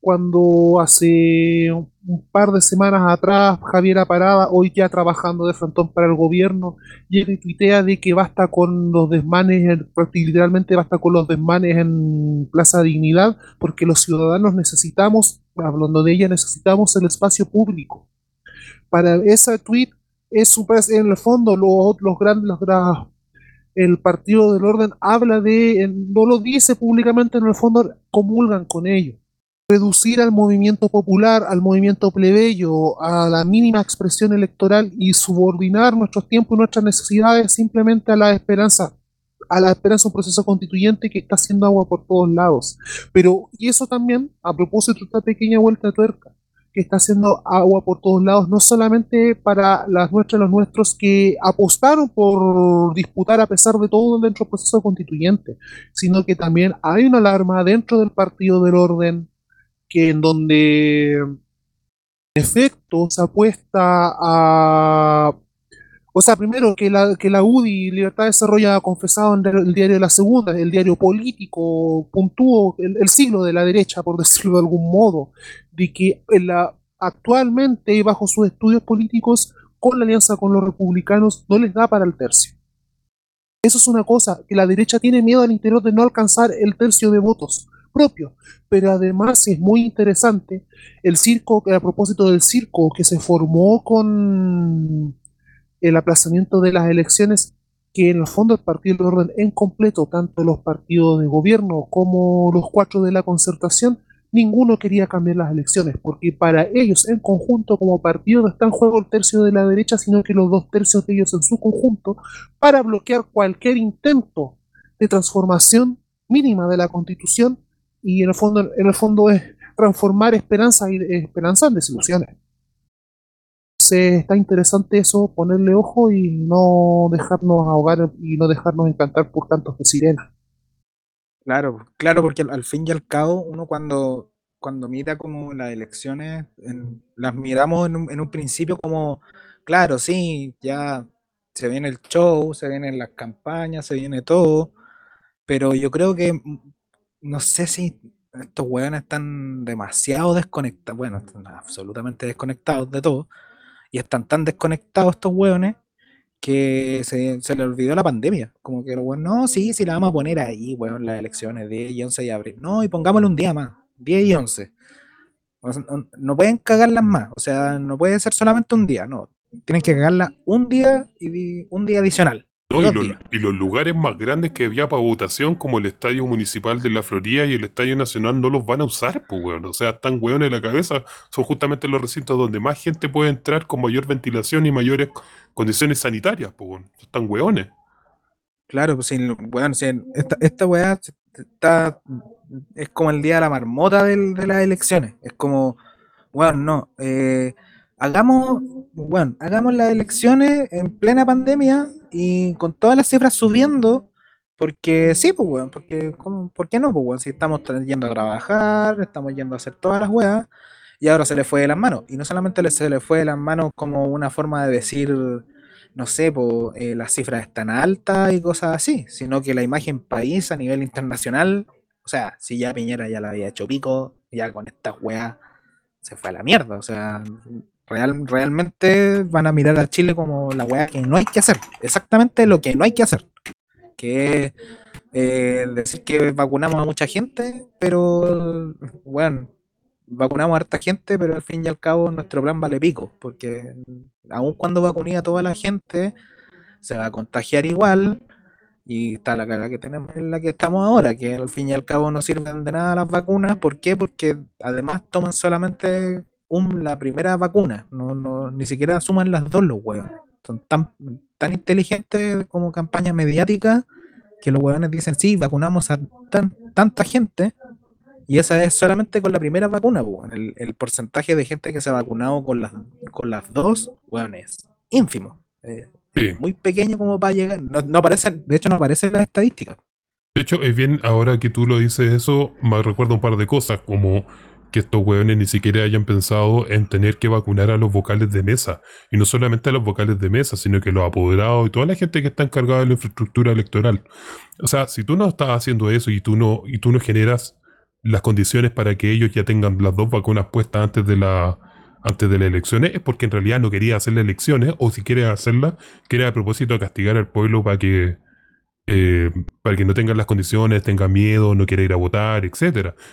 cuando hace un par de semanas atrás Javier Parada, hoy ya trabajando de frontón para el gobierno, llega y tuitea de que basta con los desmanes, en- literalmente basta con los desmanes en Plaza Dignidad, porque los ciudadanos necesitamos, hablando de ella, necesitamos el espacio público. Para ese tweet es en el fondo los, los grandes, los el Partido del Orden habla de, no lo dice públicamente, en el fondo comulgan con ello reducir al movimiento popular, al movimiento plebeyo, a la mínima expresión electoral y subordinar nuestros tiempos y nuestras necesidades simplemente a la esperanza, a la esperanza de un proceso constituyente que está haciendo agua por todos lados. Pero, y eso también, a propósito de esta pequeña vuelta de tuerca, que está haciendo agua por todos lados, no solamente para las nuestras los nuestros que apostaron por disputar a pesar de todo dentro del proceso constituyente, sino que también hay una alarma dentro del Partido del Orden, que en donde en efecto se apuesta a o sea, primero que la, que la UDI Libertad de Desarrollo ha confesado en el diario de la Segunda, el diario político, puntúo el, siglo de la derecha, por decirlo de algún modo, de que actualmente bajo sus estudios políticos con la alianza con los republicanos no les da para el tercio. Eso es una cosa, que la derecha tiene miedo al interior de no alcanzar el tercio de votos propios. Pero además es muy interesante el circo, a propósito del circo que se formó con el aplazamiento de las elecciones, que en el fondo el partido de orden en completo, tanto los partidos de gobierno como los cuatro de la concertación, ninguno quería cambiar las elecciones, porque para ellos en conjunto como partido no está en juego el tercio de la derecha, sino que los dos tercios de ellos en su conjunto, para bloquear cualquier intento de transformación mínima de la constitución y en el fondo, en el fondo es transformar esperanza y esperanza en desilusiones. Está interesante eso, ponerle ojo y no dejarnos ahogar y no dejarnos encantar por tantos de sirena. Claro, claro, porque al, fin y al cabo, uno cuando, cuando mira como las elecciones, las miramos en un, en un principio como, claro, sí, ya se viene el show, se vienen las campañas, se viene todo, pero yo creo que, no sé si estos hueones están demasiado desconectados, bueno, están absolutamente desconectados de todo, y están tan desconectados estos hueones que se, se le olvidó la pandemia. Como que, bueno, no, sí, sí la vamos a poner ahí, weón, las elecciones 10 y 11 de abril. No, y pongámosle un día más, 10 y 11. No, no pueden cagarlas más, o sea, no puede ser solamente un día, no. Tienen que cagarla un día y un día adicional. No, y, los, días. y los lugares más grandes que había para votación, como el Estadio Municipal de la Florida y el Estadio Nacional, no los van a usar, pues, weón. O sea, están weones en la cabeza. Son justamente los recintos donde más gente puede entrar con mayor ventilación y mayores condiciones sanitarias, pues, weón. Están weones. Claro, pues sí, esta, esta weá está, es como el día de la marmota del- de las elecciones. Es como, bueno, no, eh, hagamos, bueno, hagamos las elecciones en plena pandemia y con todas las cifras subiendo, porque sí, pues weón, porque, ¿cómo- ¿por qué no? Pues weón, si estamos yendo a trabajar, estamos yendo a hacer todas las weas, y ahora se le fue de las manos. Y no solamente se le fue de las manos como una forma de decir no sé, po, eh, las cifras están altas y cosas así, sino que la imagen país a nivel internacional, o sea, si ya Piñera ya la había hecho pico, ya con estas weas se fue a la mierda, o sea, real, realmente van a mirar a Chile como la wea que no hay que hacer, exactamente lo que no hay que hacer, que es eh, decir que vacunamos a mucha gente, pero bueno, vacunamos a harta gente, pero al fin y al cabo nuestro plan vale pico, porque aun cuando vacuné a toda la gente, se va a contagiar igual, y está la cara que tenemos en la que estamos ahora, que al fin y al cabo no sirven de nada las vacunas, ¿por qué? Porque además toman solamente un, la primera vacuna, no, no, ni siquiera suman las dos los huevos. Son tan, tan inteligentes como campaña mediática que los huevones dicen, sí, vacunamos a tan- tanta gente, y esa es solamente con la primera vacuna, weón. el, el porcentaje de gente que se ha vacunado con las, con las dos, weón, es ínfimo. eh, Sí. muy pequeño como para llegar. No, no aparece, de hecho, no aparece en las estadísticas. De hecho, es bien, ahora que tú lo dices eso, me recuerda un par de cosas, como que estos hueones ni siquiera hayan pensado en tener que vacunar a los vocales de mesa. Y no solamente a los vocales de mesa, sino que los apoderados y toda la gente que está encargada de la infraestructura electoral. O sea, si tú no estás haciendo eso y tú no, y tú no generas las condiciones para que ellos ya tengan las dos vacunas puestas antes de la antes de las elecciones, es porque en realidad no quería hacer las elecciones, o si quiere hacerlas, quiere a propósito castigar al pueblo para que eh, para que no tengan las condiciones, tenga miedo, no quiera ir a votar. En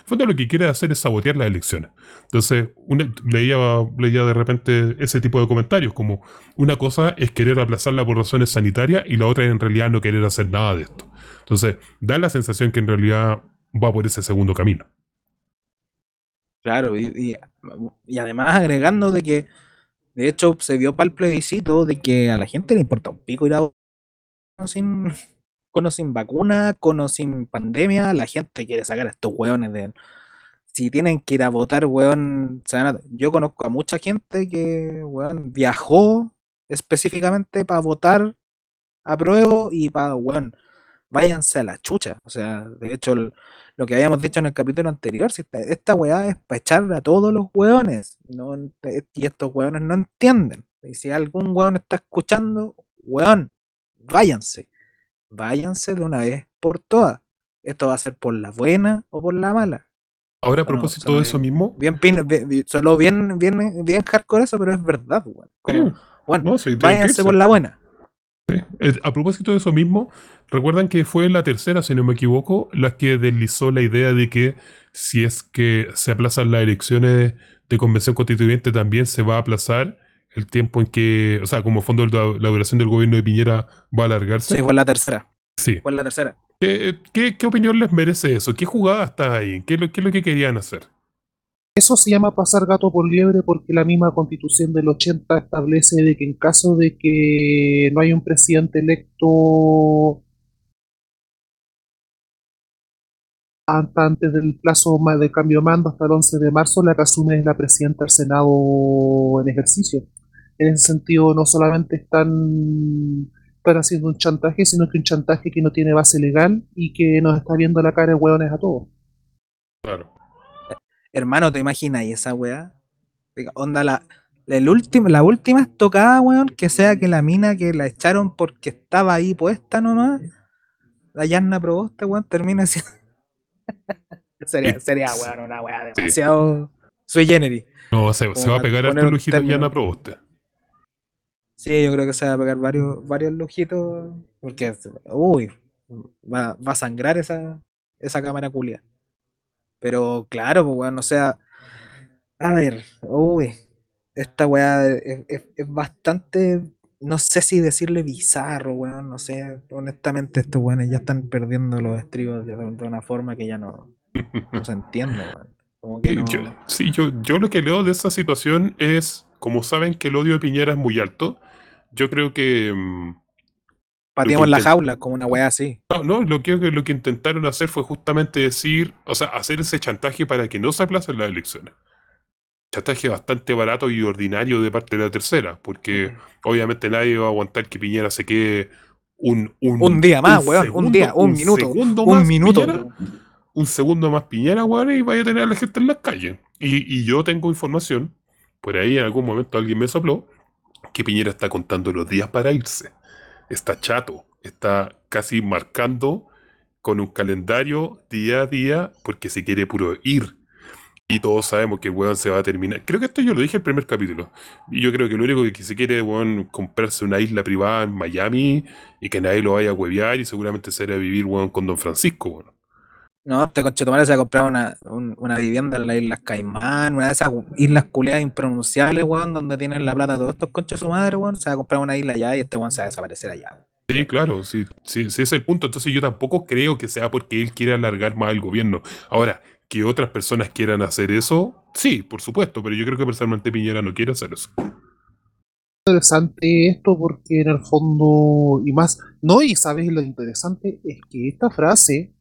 fondo lo que quiere hacer es sabotear las elecciones. Entonces, una- leía, leía de repente ese tipo de comentarios, como una cosa es querer aplazarla por razones sanitarias y la otra es en realidad no querer hacer nada de esto. Entonces, da la sensación que en realidad va por ese segundo camino. Claro, y, y- además agregando de que, de hecho, se vio para el plebiscito de que a la gente le importa un pico ir a votar sin, con o sin vacuna, con o sin pandemia, la gente quiere sacar a estos hueones de... Si tienen que ir a votar, a- yo conozco a mucha gente que, weón, viajó específicamente para votar a prueba y para, weón, váyanse a la chucha. O sea, de hecho, lo que habíamos dicho en el capítulo anterior, si esta, esta weá es para echarle a todos los weones, no, y estos weones no entienden. Y si algún weón está escuchando, weón, váyanse, váyanse de una vez por todas. Esto va a ser por la buena o por la mala. Ahora, a Bueno, propósito de eso bien- mismo, Bien, bien- solo bien, bien, bien hardcore eso, pero es verdad, weón. Sí. Bueno, No, sí, tienen que váyanse por la buena. A propósito de eso mismo, recuerdan que fue la tercera, si no me equivoco, la que deslizó la idea de que si es que se aplazan las elecciones de convención constituyente, también se va a aplazar el tiempo en que, o sea, como fondo la, la duración del gobierno de Piñera va a alargarse. Sí, fue la tercera. Sí. Fue la tercera. ¿Qué, qué, qué opinión les merece eso? ¿Qué jugada está ahí? ¿Qué, es lo- qué es lo que querían hacer? Eso se llama pasar gato por liebre porque la misma constitución del 80 establece de que en caso de que no hay un presidente electo hasta antes del plazo ma- de cambio de mando hasta el 11 de marzo, la que asume es la presidenta del Senado en ejercicio. En ese sentido, no solamente están, están haciendo un chantaje, sino que un chantaje que no tiene base legal y que nos está viendo la cara de hueones a todos. Claro. Hermano, ¿te imaginas y esa weá? Onda, la, la, el último, la última estocada, weón, que sea que la mina que la echaron porque estaba ahí puesta nomás, la Yanna Proboste, weón, termina siendo. sería, sería, weón, una weá Sí. demasiado sui generis. No, se, se va a pegar poner harto un Sí, yo creo que se va a pegar varios, varios lujitos, porque, uy, va, va a sangrar esa, esa cámara culia. Pero claro, pues, weón, o sea, a ver, uy, esta weá es, es- es bastante, no sé si decirle bizarro, weón, no sé, honestamente estos weones ya están perdiendo los estribos de, de una forma que ya no, no se entiende, weón. Como que Sí, no- yo, sí, yo, yo lo que leo de esa situación es, como saben que el odio de Piñera es muy alto, yo creo que... mm, pateamos la intent- jaula como una weá así. No, no, lo que, lo que intentaron hacer fue justamente decir, o sea, hacer ese chantaje para que no se aplacen las elecciones. Chantaje bastante barato y ordinario de parte de la tercera, porque obviamente nadie va a aguantar que Piñera se quede un, Un día más, weón, un día, un minuto, segundo Un más minuto. Piñera, un segundo más Piñera, weón, y vaya a tener a la gente en las calles. Y, y yo tengo información, por ahí en algún momento alguien me sopló, que Piñera está contando los días para irse. Está chato, está casi marcando con un calendario día a día porque se quiere puro ir. Y todos sabemos que el se va a terminar. Creo que esto yo lo dije en el primer capítulo. Y yo creo que lo único que se quiere weón, comprarse una isla privada en Miami y que nadie lo vaya a huevear y seguramente se irá a vivir weón, con Don Francisco. No, este conchetumare se va a comprar una, un- una vivienda en las Islas Caimán, una de esas islas culiadas impronunciables, weón, donde tienen la plata todos estos conchos de su madre, weón. Se va a comprar una isla allá y este weón se va a desaparecer allá. Sí, claro, sí, sí, sí, ese es el punto. Entonces yo tampoco creo que sea porque él quiera alargar más el gobierno. Ahora, que otras personas quieran hacer eso, sí, por supuesto, pero yo creo que personalmente Piñera no quiere hacer eso. interesante esto porque en el fondo, y más, no, y sabes lo interesante es que esta frase,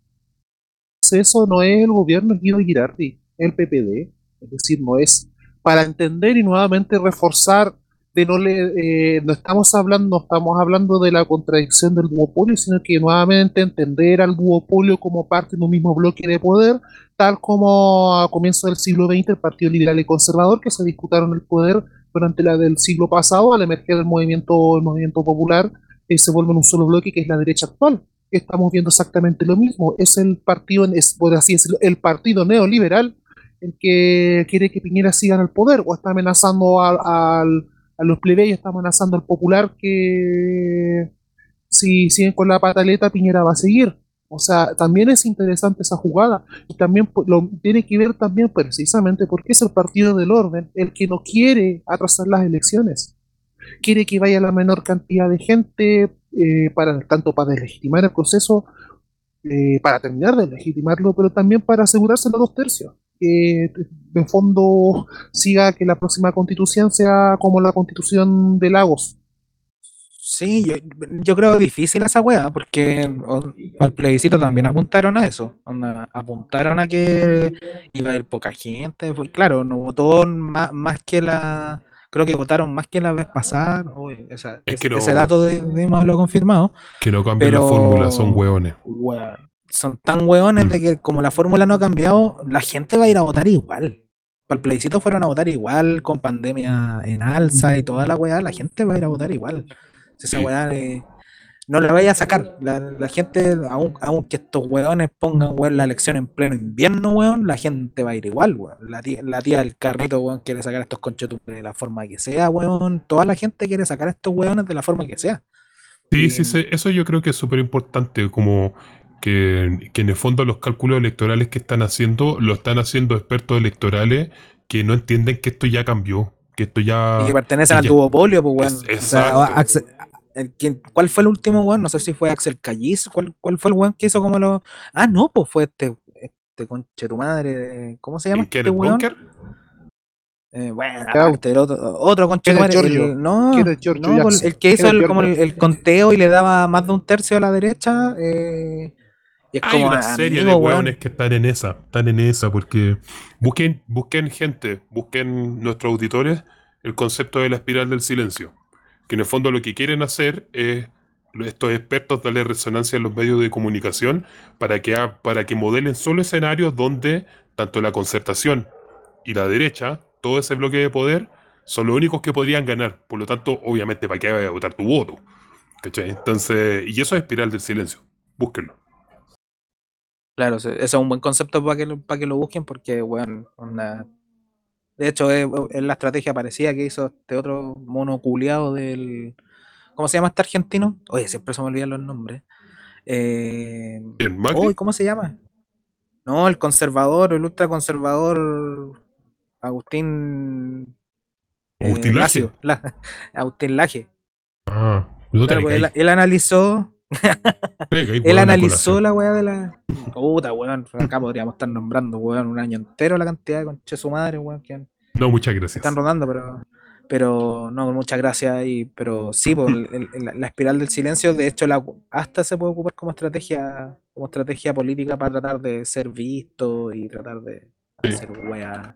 eso no es el gobierno de Guido Girardi, el PPD, es decir, no es para entender y nuevamente reforzar de no le, eh, no estamos hablando, no estamos hablando de la contradicción del duopolio, sino que nuevamente entender al duopolio como parte de un mismo bloque de poder, tal como a comienzos del siglo XX el Partido Liberal y Conservador, que se disputaron el poder durante la del siglo pasado, al emerger el movimiento, el movimiento popular, eh, se vuelve en un solo bloque que es la derecha actual. Estamos viendo exactamente lo mismo. Es el partido, es, por así decirlo, el partido neoliberal el que quiere que Piñera siga en el poder o está amenazando al- a los plebeyos, está amenazando al popular que si siguen con la pataleta, Piñera va a seguir. O sea, también es interesante esa jugada y también lo tiene que ver también precisamente porque es el partido del orden el que no quiere atrasar las elecciones. Quiere que vaya la menor cantidad de gente eh, para tanto para deslegitimar el proceso, eh, para terminar de legitimarlo, pero también para asegurarse los dos tercios. Que en fondo siga que la próxima constitución sea como la constitución de Lagos. Sí, yo, yo creo difícil esa weá, porque al plebiscito también apuntaron a eso. apuntaron a que iba a ir poca gente. pues, claro, no votó más, más que la. Creo que votaron más que la vez pasada. uy, esa- Es ese, que no- ese dato de, de más lo confirmado. Que no cambien Pero- la fórmula, son hueones. Son tan hueones Mm. de que como la fórmula no ha cambiado, la gente va a ir a votar igual. Para el plebiscito fueron a votar igual, con pandemia en alza y toda la weá, la gente va a ir a votar igual. Si esa Sí. weá de- no le vaya a sacar. La, la gente, aun- aunque estos weones pongan weón, la elección en pleno invierno, weón, la gente va a ir igual, weón. La tía, la tía del carrito, weón, quiere sacar a estos conchetumes de la forma que sea, weón. Toda la gente quiere sacar a estos weones de la forma que sea. Sí, sí, Y- sí, eso yo creo que es súper importante, como que, que en el fondo los cálculos electorales que están haciendo, lo están haciendo expertos electorales que no entienden que esto ya cambió, que esto ya... y que pertenecen al duopolio, pues, weón. Es- O sea, ¿quién- ¿Cuál fue el último weón? No sé si fue Axel Callis. ¿Cuál, cuál fue el weón que hizo como lo.? Ah, no, pues fue este, este conche tu madre. ¿Cómo se llama ¿En qué este el weón? bunker? Eh, bueno, Claro. aparte del otro, otro conche ¿Quién tu madre, el- no, ¿Quién Giorgio no, pues, el que hizo ¿Quién el, como el, el conteo y le daba más de un tercio a la derecha. eh, y es Hay como una serie amigo, de weón. hueones que están en esa, están en esa, porque busquen, busquen gente, busquen nuestros auditores el concepto de la espiral del silencio, que en el fondo lo que quieren hacer es estos expertos darle resonancia a los medios de comunicación para que, para que modelen solo escenarios donde tanto la concertación y la derecha, todo ese bloque de poder, son los únicos que podrían ganar. Por lo tanto, obviamente, ¿para qué vas a votar tu voto? ¿Cachai? Entonces, y eso es espiral del silencio. Búsquenlo. Claro, ese es un buen concepto para que, lo- para que lo busquen porque, weón, onda- De hecho, es, es la estrategia parecida que hizo este otro mono culiado del... ¿Cómo se llama este argentino? Oye, siempre se me olvidan los nombres. Eh, uy, ¿Cómo se llama? No, el conservador, el ultraconservador Agustín... eh, Agustín Laje. Agustín Laje. Ah, Claro, pues, él, él analizó Él analizó la weá de la. Puta, weón. Acá podríamos estar nombrando, weón, un año entero la cantidad de conche su madre, weón, que han- No, muchas gracias. están rodando, pero. Pero no, muchas gracias. Y, pero sí, pues, el- el- el- la espiral del silencio, de hecho, la, hasta se puede ocupar como estrategia, como estrategia política para tratar de ser visto y tratar de Sí. hacer weá.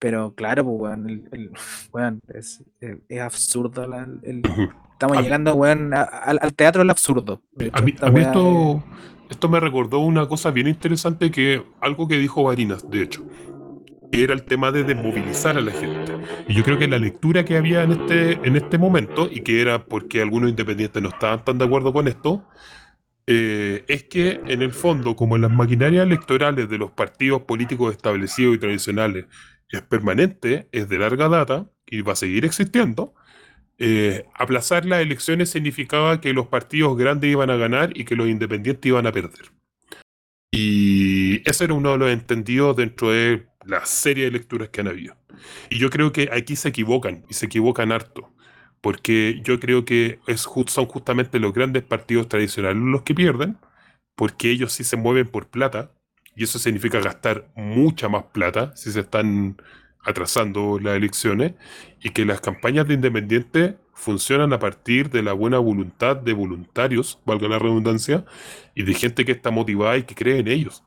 Pero claro, pues, weón, el, el- weón, es, es- es absurdo la- el-. estamos A- llegando, weón, a- al, al teatro del absurdo. Hecho, A mí, a esto, esto me recordó una cosa bien interesante que algo que dijo Varinas, de hecho, que era el tema de desmovilizar a la gente. Y yo creo que la lectura que había en este, en este momento, y que era porque algunos independientes no estaban tan de acuerdo con esto, eh, es que en el fondo, como en las maquinarias electorales de los partidos políticos establecidos y tradicionales es permanente, es de larga data y va a seguir existiendo, eh, aplazar las elecciones significaba que los partidos grandes iban a ganar y que los independientes iban a perder. Y ese era uno de los entendidos dentro de la serie de lecturas que han habido. Y yo creo que aquí se equivocan, y se equivocan harto, porque yo creo que es, son justamente los grandes partidos tradicionales los que pierden, porque ellos sí se mueven por plata, y eso significa gastar mucha más plata si se están atrasando las elecciones, y que las campañas de independientes funcionan a partir de la buena voluntad de voluntarios, valga la redundancia, y de gente que está motivada y que cree en ellos.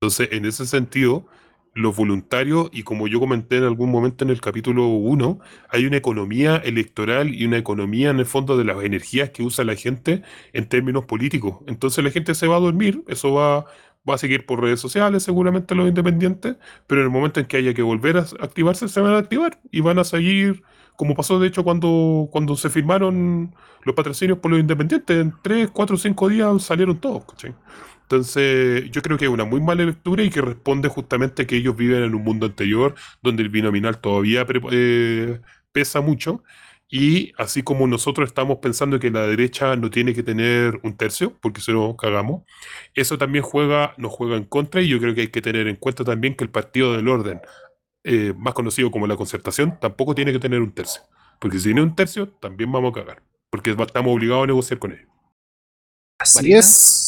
Entonces, en ese sentido, los voluntarios, y como yo comenté en algún momento en el capítulo 1, hay una economía electoral y una economía en el fondo de las energías que usa la gente en términos políticos. Entonces la gente se va a dormir, eso va, va a seguir por redes sociales seguramente los independientes, pero en el momento en que haya que volver a activarse, se van a activar y van a seguir, como pasó de hecho cuando, cuando se firmaron los patrocinios por los independientes, en 3, 4, 5 días salieron todos. Entonces, yo creo que es una muy mala lectura y que responde justamente que ellos viven en un mundo anterior donde el binominal todavía eh, pesa mucho. Y así como nosotros estamos pensando que la derecha no tiene que tener un tercio, porque si no cagamos, eso también juega, nos juega en contra y yo creo que hay que tener en cuenta también que el Partido del Orden, eh, más conocido como la concertación, tampoco tiene que tener un tercio. Porque si tiene un tercio, también vamos a cagar. Porque estamos obligados a negociar con ellos. Así Marina. es,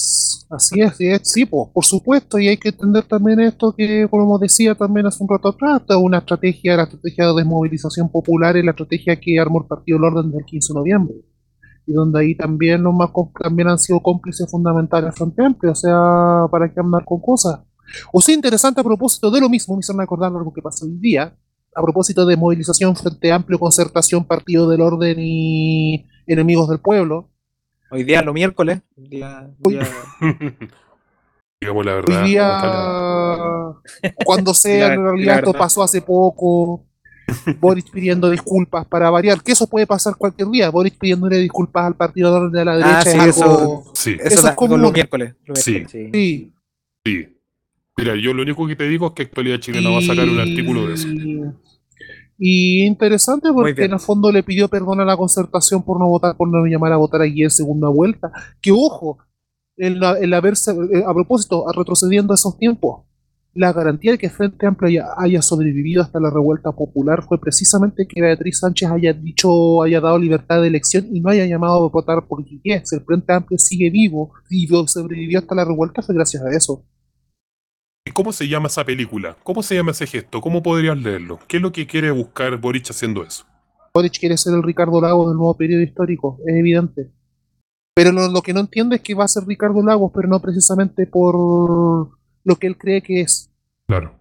así es, sí, pues, por supuesto, y hay que entender también esto que, como decía también hace un rato atrás, una estrategia, la estrategia de desmovilización popular es la estrategia que armó el Partido del Orden desde el 15 de noviembre, y donde ahí también los más también han sido cómplices fundamentales del Frente Amplio, o sea, para qué andar con cosas. O sea, interesante a propósito de lo mismo, me hicieron acordar algo que pasó hoy día, a propósito de movilización, Frente Amplio, concertación, Partido del Orden y enemigos del pueblo. Hoy día, lo miércoles, día, día- Digamos la verdad. Hoy día, ojalá. cuando sea, La- en realidad esto pasó hace poco. Boric pidiendo disculpas para variar, que eso puede pasar cualquier día. Boric pidiéndole disculpas al partido de la derecha Ah, sí, es eso- algo. Sí, Eso, Eso da- es como los un- miércoles. los Sí. miércoles, Sí. sí. Mira, yo lo único que te digo es que Actualidad Chilena va a sacar un artículo de eso. Y interesante porque en el fondo le pidió perdón a la concertación por no votar, por no llamar a votar allí en segunda vuelta. Que ojo, el, el haberse, eh, a propósito, retrocediendo a esos tiempos, la garantía de que Frente Amplio haya, haya sobrevivido hasta la revuelta popular fue precisamente que Beatriz Sánchez haya dicho, haya dado libertad de elección y no haya llamado a votar por. Si el Frente Amplio sigue vivo y sobrevivió hasta la revuelta fue gracias a eso. ¿Y ¿Cómo se llama esa película? ¿Cómo se llama ese gesto? ¿Cómo podrías leerlo? ¿Qué es lo que quiere buscar Boric haciendo eso? Boric quiere ser el Ricardo Lagos del nuevo periodo histórico, es evidente. Pero lo, lo que no entiende es que va a ser Ricardo Lagos, pero no precisamente por lo que él cree que es. Claro.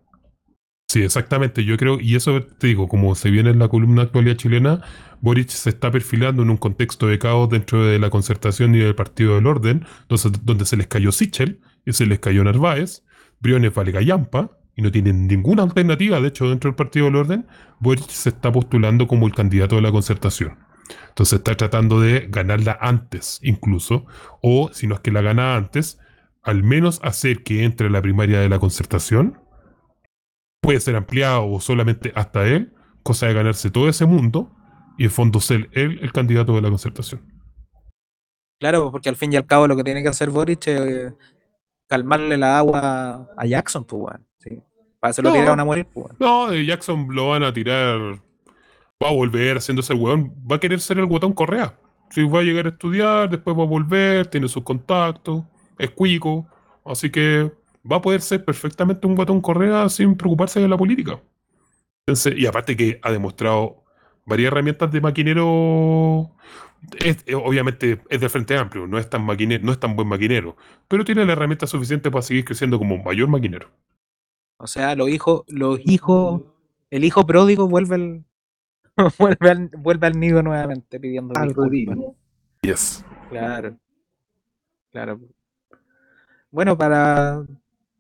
Sí, exactamente. Yo creo, y eso te digo, como se viene en la columna actualidad chilena, Boric se está perfilando en un contexto de caos dentro de la concertación y del Partido del Orden, donde, donde se les cayó Sichel y se les cayó Narváez, Briones vale gallampa y no tienen ninguna alternativa, de hecho, dentro del Partido del Orden, Boric se está postulando como el candidato de la concertación. Entonces está tratando de ganarla antes, incluso, o si no es que la gana antes, al menos hacer que entre a la primaria de la concertación puede ser ampliado o solamente hasta él, cosa de ganarse todo ese mundo y en fondo ser él el candidato de la concertación. Claro, porque al fin y al cabo lo que tiene que hacer Boric es calmarle la agua a Jackson, pues, weón. Sí. Para eso lo No. tiraron a morir, pues, weón. No, de Jackson lo van a tirar, va a volver haciéndose el weón, va a querer ser el guatón Correa. Si va a llegar a estudiar, después va a volver, tiene sus contactos, es cuico, así que va a poder ser perfectamente un guatón Correa sin preocuparse de la política. Entonces, y aparte que ha demostrado varias herramientas de maquinero. Es- eh, obviamente es del Frente Amplio, no es tan maquinero, no es tan buen maquinero, pero tiene la herramienta suficiente para seguir creciendo como un mayor maquinero. O sea, los hijos, los hijos, el hijo pródigo vuelve al, vuelve al, vuelve al nido nuevamente pidiendo Al disculpas. redil. Yes. Claro. Claro. Bueno, para,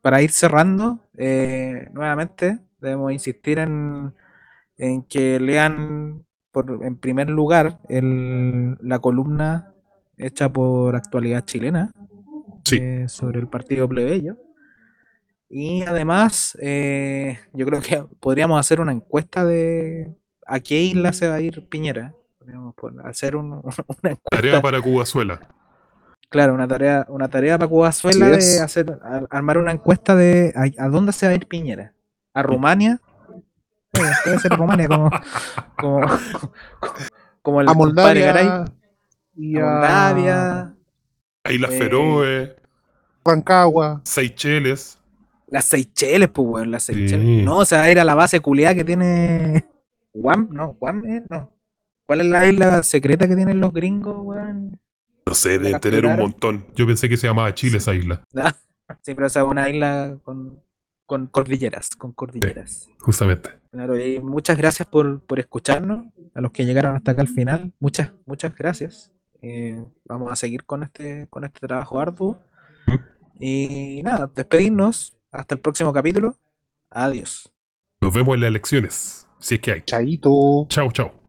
para ir cerrando, eh, nuevamente debemos insistir en, en que lean por, en primer lugar el- la columna hecha por Actualidad Chilena Sí. eh, sobre el partido plebeyo. Y además, eh, yo creo que podríamos hacer una encuesta de a qué isla se va a ir Piñera. Podríamos hacer un- una encuesta. Tarea para Cubazuela. Claro, una tarea, una tarea para Cubazuela de hacer, a- armar una encuesta de a, a dónde se va a ir Piñera. ¿A Rumania? Puede ser Rumania, como, como, como el A compadre Garay. Moldavia y A a Moldavia, Islas Eh, Feroe, Rancagua. Seychelles. las Seychelles, pues, weón, las Seychelles. Sí. No, o sea, era la base culiada que tiene Guam, no, Guam, eh, no. ¿Cuál es la isla secreta que tienen los gringos, weón? No sé, deben tener un montón. Yo pensé que se llamaba Chile esa isla, Sí, pero o sea, una isla con, con cordilleras, con cordilleras. justamente. Claro, y muchas gracias por, por escucharnos, a los que llegaron hasta acá al final, muchas, muchas gracias. Eh, vamos a seguir con este, con este trabajo arduo. Y nada, despedirnos, hasta el próximo capítulo. Adiós. Nos vemos en las elecciones, si es que hay. Chaito. Chao, chao.